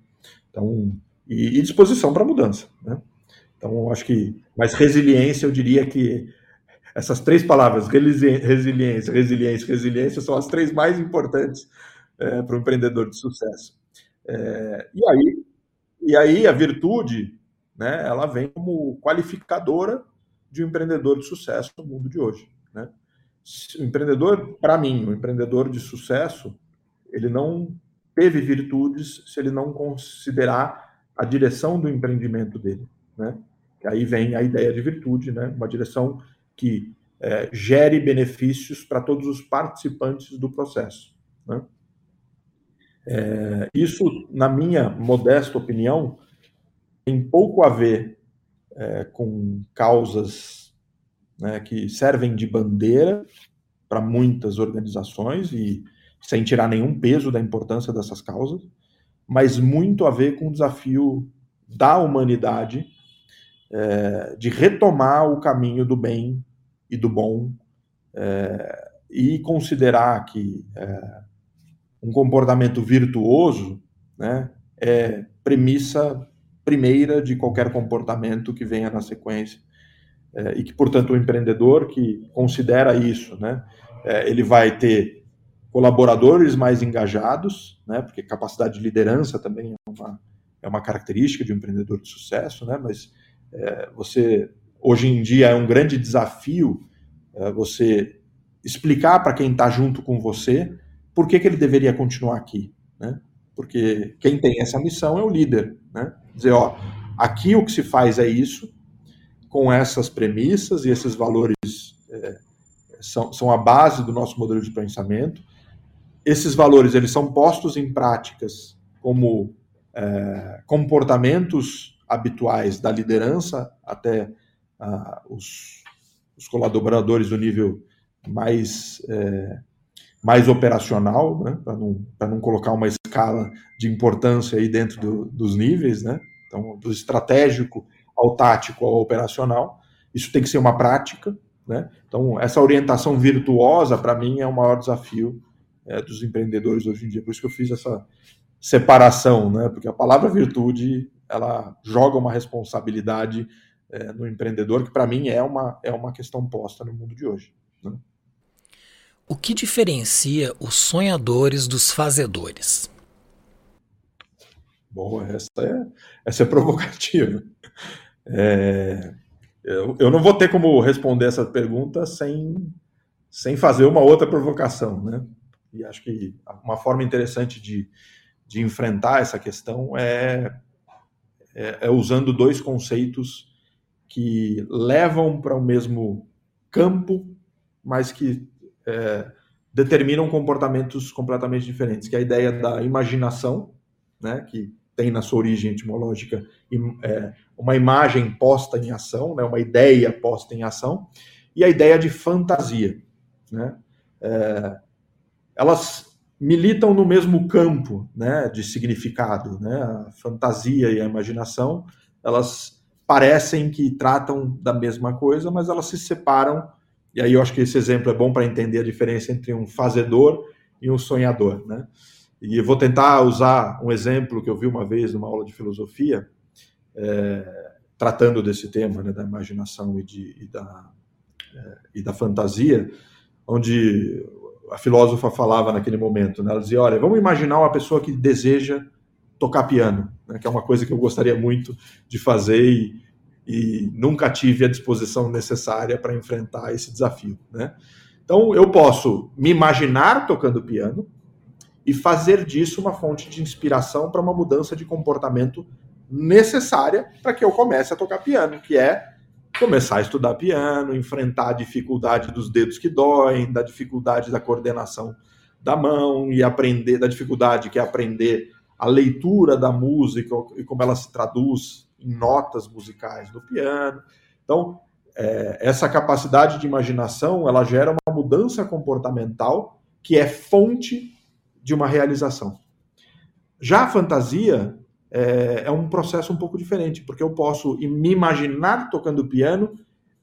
Então, e, e disposição para mudança. Né? Então, acho que, mas resiliência, eu diria que essas três palavras, resiliência, resiliência, resiliência, são as três mais importantes é, para o empreendedor de sucesso. É, e aí, e aí a virtude, né, ela vem como qualificadora de um empreendedor de sucesso no mundo de hoje. O empreendedor, para mim, o empreendedor de sucesso, ele não teve virtudes se ele não considerar a direção do empreendimento dele. Né? Aí vem a ideia de virtude, né? uma direção que é, gere benefícios para todos os participantes do processo. Né? É, isso, na minha modesta opinião, tem pouco a ver é, com causas né, que servem de bandeira para muitas organizações e sem tirar nenhum peso da importância dessas causas, mas muito a ver com o desafio da humanidade é, de retomar o caminho do bem e do bom é, e considerar que é, um comportamento virtuoso né, é premissa primeira de qualquer comportamento que venha na sequência. É, e que, portanto, o empreendedor que considera isso, né, é, ele vai ter colaboradores mais engajados, né, porque capacidade de liderança também é uma, é uma característica de um empreendedor de sucesso, né, mas é, você, hoje em dia, é um grande desafio é, você explicar para quem está junto com você por que, que ele deveria continuar aqui, né? porque quem tem essa missão é o líder, né? Dizer, ó, aqui o que se faz é isso, com essas premissas e esses valores é, são, são a base do nosso modelo de pensamento. Esses valores eles são postos em práticas como é, comportamentos habituais da liderança até ah, os, os, colaboradores do nível mais é, mais operacional, né, para não, não colocar uma escala de importância aí dentro do, dos níveis, né, então do estratégico ao tático ao operacional. Isso tem que ser uma prática, né? Então essa orientação virtuosa para mim é o maior desafio é, dos empreendedores hoje em dia. Por isso que eu fiz essa separação, né? Porque a palavra virtude ela joga uma responsabilidade é, no empreendedor que para mim é uma é uma questão posta no mundo de hoje. Né? O que diferencia os sonhadores dos fazedores? Bom, essa é, essa é provocativa. É, eu, eu não vou ter como responder essa pergunta sem, sem fazer uma outra provocação, né? E acho que uma forma interessante de, de enfrentar essa questão é, é, é usando dois conceitos que levam para o mesmo campo, mas que é, determinam comportamentos completamente diferentes, que é a ideia da imaginação, né, que tem na sua origem etimológica é, uma imagem posta em ação, né, uma ideia posta em ação, e a ideia de fantasia. Né? É, elas militam no mesmo campo né, de significado. Né? A fantasia e a imaginação, elas parecem que tratam da mesma coisa, mas elas se separam. E aí eu acho que esse exemplo é bom para entender a diferença entre um fazedor e um sonhador. Né? E eu vou tentar usar um exemplo que eu vi uma vez numa aula de filosofia, é, tratando desse tema né, da imaginação e, de, e da, é, e da fantasia, onde a filósofa falava naquele momento. Né? Ela dizia: Olha, vamos imaginar uma pessoa que deseja tocar piano, né? que é uma coisa que eu gostaria muito de fazer e, e nunca tive a disposição necessária para enfrentar esse desafio. Né? Então, eu posso me imaginar tocando piano e fazer disso uma fonte de inspiração para uma mudança de comportamento necessária para que eu comece a tocar piano, que é começar a estudar piano, enfrentar a dificuldade dos dedos que doem, da dificuldade da coordenação da mão e aprender da dificuldade que é aprender a leitura da música e como ela se traduz em notas musicais do piano. Então, é, essa capacidade de imaginação ela gera uma mudança comportamental que é fonte de uma realização. Já a fantasia é, é, um processo um pouco diferente, porque eu posso me imaginar tocando piano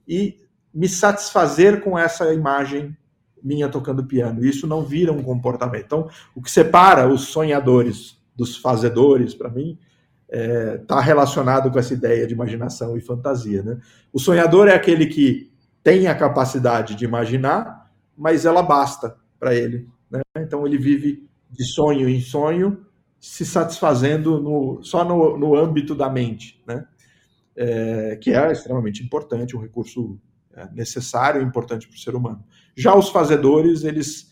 e me satisfazer com essa imagem minha tocando piano. Isso não vira um comportamento. Então, o que separa os sonhadores dos fazedores, para mim, está é, tá relacionado com essa ideia de imaginação e fantasia. Né? O sonhador é aquele que tem a capacidade de imaginar, mas ela basta para ele. Né? Então, ele vive de sonho em sonho se satisfazendo no, só no, no âmbito da mente, né? É, que é extremamente importante, um recurso é, necessário e importante para o ser humano. Já os fazedores, eles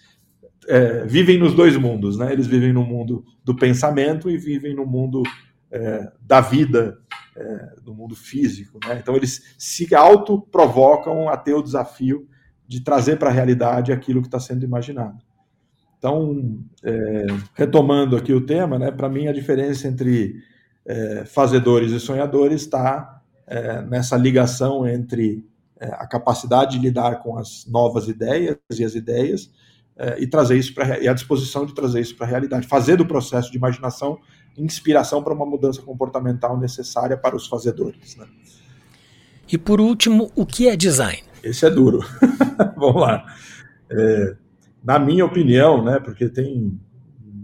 é, vivem nos dois mundos, né? Eles vivem no mundo do pensamento e vivem no mundo é, da vida, é, do mundo físico, né? Então eles se autoprovocam a ter o desafio de trazer para a realidade aquilo que está sendo imaginado. Então, é, retomando aqui o tema, né, para mim a diferença entre é, fazedores e sonhadores está é, nessa ligação entre é, a capacidade de lidar com as novas ideias e as ideias é, e trazer isso para e a disposição de trazer isso para a realidade, fazer do processo de imaginação inspiração para uma mudança comportamental necessária para os fazedores. Né? E por último, o que é design? Esse é duro. Vamos lá. É, na minha opinião, né, porque tem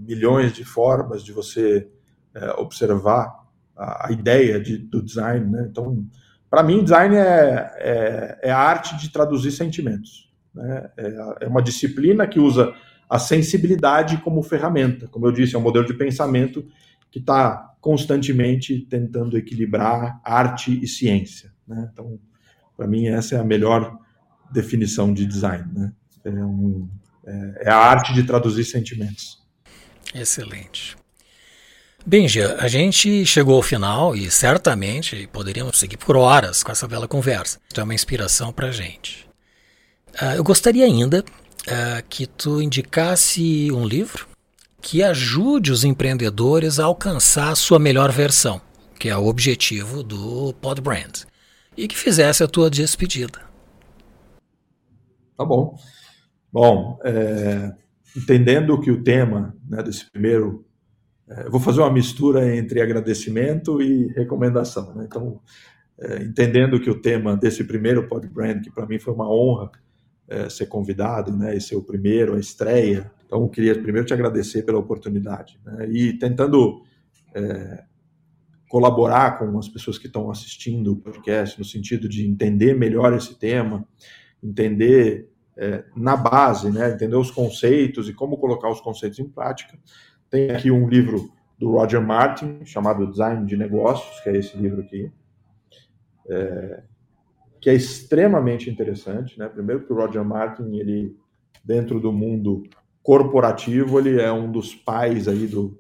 milhões de formas de você é, observar a, a ideia de, do design. Né? Então, para mim, design é, é, é, a arte de traduzir sentimentos. Né? É, é uma disciplina que usa a sensibilidade como ferramenta. Como eu disse, é um modelo de pensamento que está constantemente tentando equilibrar arte e ciência. Né? Então, para mim, essa é a melhor definição de design. Né? É um, é, é a arte de traduzir sentimentos. Excelente. Bem, Gia, a gente chegou ao final e certamente poderíamos seguir por horas com essa bela conversa. Então é uma inspiração para a gente. Uh, eu gostaria ainda uh, que tu indicasse um livro que ajude os empreendedores a alcançar a sua melhor versão, que é o objetivo do Podbrand, e que fizesse a tua despedida. Tá bom. Bom, é, entendendo que o tema né, desse primeiro. É, eu vou fazer uma mistura entre agradecimento e recomendação. Né? Então, é, entendendo que o tema desse primeiro Podbrand, que para mim foi uma honra é, ser convidado né, e ser o primeiro, a estreia. Então, eu queria primeiro te agradecer pela oportunidade. Né, e tentando é, colaborar com as pessoas que estão assistindo o podcast, no sentido de entender melhor esse tema, entender é, na base, né, entender os conceitos e como colocar os conceitos em prática. Tem aqui um livro do Roger Martin, chamado Design de Negócios, que é esse livro aqui, é, que é extremamente interessante. Né? Primeiro que o Roger Martin, ele, dentro do mundo corporativo, ele é um dos pais aí do,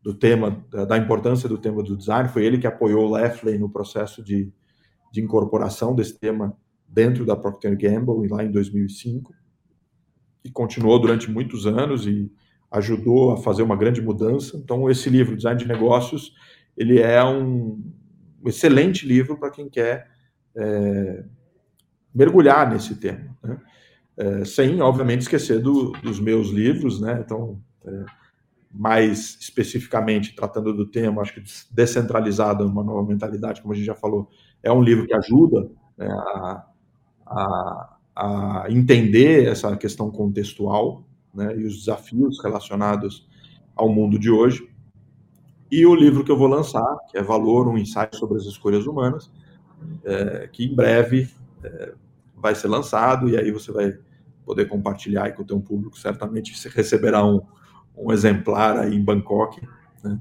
do tema, da importância do tema do design. Foi ele que apoiou o Leffley no processo de, de incorporação desse tema dentro da Procter Gamble, lá em 2005, e continuou durante muitos anos e ajudou a fazer uma grande mudança. Então, esse livro, Design de Negócios, ele é um, excelente livro para quem quer é, mergulhar nesse tema. Né? É, sem, obviamente, esquecer do, dos meus livros, né? Então, é, mais especificamente tratando do tema, acho que descentralizado, uma nova mentalidade, como a gente já falou, é um livro que ajuda né, a, a, a, entender essa questão contextual né, e os desafios relacionados ao mundo de hoje. E o livro que eu vou lançar, que é Valor, um ensaio sobre as escolhas humanas, é, que em breve é, vai ser lançado e aí você vai poder compartilhar com o teu público. Certamente você receberá um, um exemplar aí em Bangkok. Né?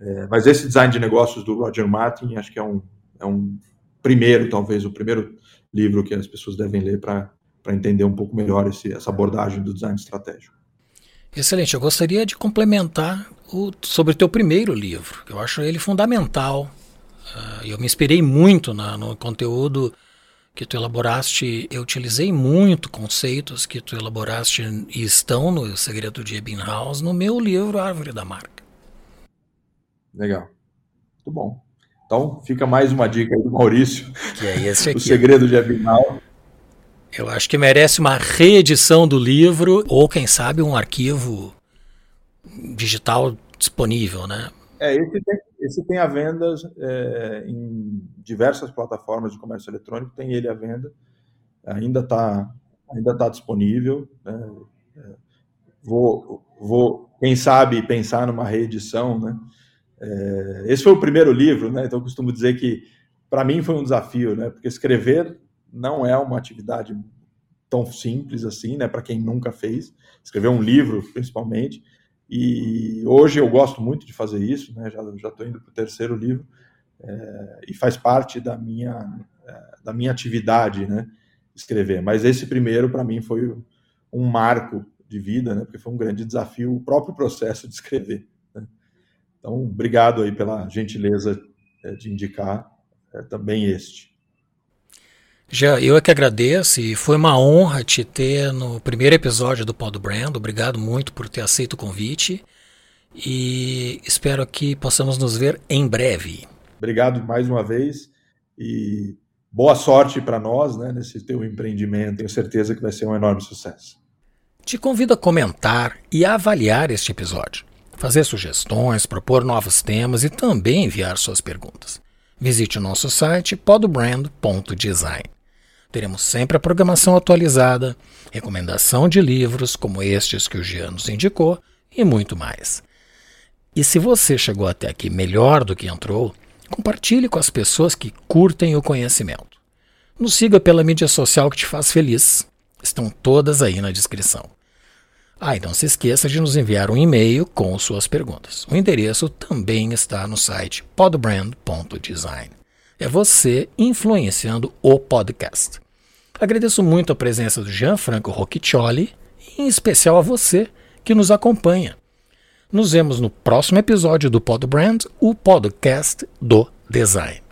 É, mas esse design de negócios do Roger Martin, acho que é um, é um primeiro, talvez, o primeiro livro que as pessoas devem ler para entender um pouco melhor esse, essa abordagem do design estratégico. Excelente. Eu gostaria de complementar o, sobre o teu primeiro livro. Eu acho ele fundamental. Uh, eu me inspirei muito na, no conteúdo que tu elaboraste. Eu utilizei muito conceitos que tu elaboraste e estão no Segredo de Ebbinghaus no meu livro Árvore da Marca. Legal. Muito bom. Então, fica mais uma dica aí do Maurício. Que é esse aqui. o Segredo de Ebbinghaus. Eu acho que merece uma reedição do livro, ou quem sabe um arquivo digital disponível, né? É, esse tem, esse tem a venda é, em diversas plataformas de comércio eletrônico, tem ele à venda, ainda está ainda tá disponível. Né? É, vou, vou, quem sabe, pensar numa reedição, né? É, esse foi o primeiro livro, né? Então eu costumo dizer que para mim foi um desafio, né? Porque escrever não é uma atividade tão simples assim, né? Para quem nunca fez, escrever um livro, principalmente. E hoje eu gosto muito de fazer isso, né? Já já estou indo para o terceiro livro é, e faz parte da minha é, da minha atividade, né? Escrever. Mas esse primeiro para mim foi um marco de vida, né? Porque foi um grande desafio o próprio processo de escrever. Então, obrigado aí pela gentileza é, de indicar é, também este. Já eu é que agradeço e foi uma honra te ter no primeiro episódio do Pod Brand. Obrigado muito por ter aceito o convite e espero que possamos nos ver em breve. Obrigado mais uma vez e boa sorte para nós né, nesse teu empreendimento. Tenho certeza que vai ser um enorme sucesso. Te convido a comentar e a avaliar este episódio, fazer sugestões, propor novos temas e também enviar suas perguntas. Visite o nosso site podbrand.design. Teremos sempre a programação atualizada, recomendação de livros como estes que o Jean nos indicou e muito mais. E se você chegou até aqui melhor do que entrou, compartilhe com as pessoas que curtem o conhecimento. Nos siga pela mídia social que te faz feliz. Estão todas aí na descrição. Ah, e não se esqueça de nos enviar um e-mail com suas perguntas. O endereço também está no site podbrand.design é você influenciando o podcast. Agradeço muito a presença do Gianfranco Rocchioli e em especial a você que nos acompanha. Nos vemos no próximo episódio do Podbrand, o podcast do design.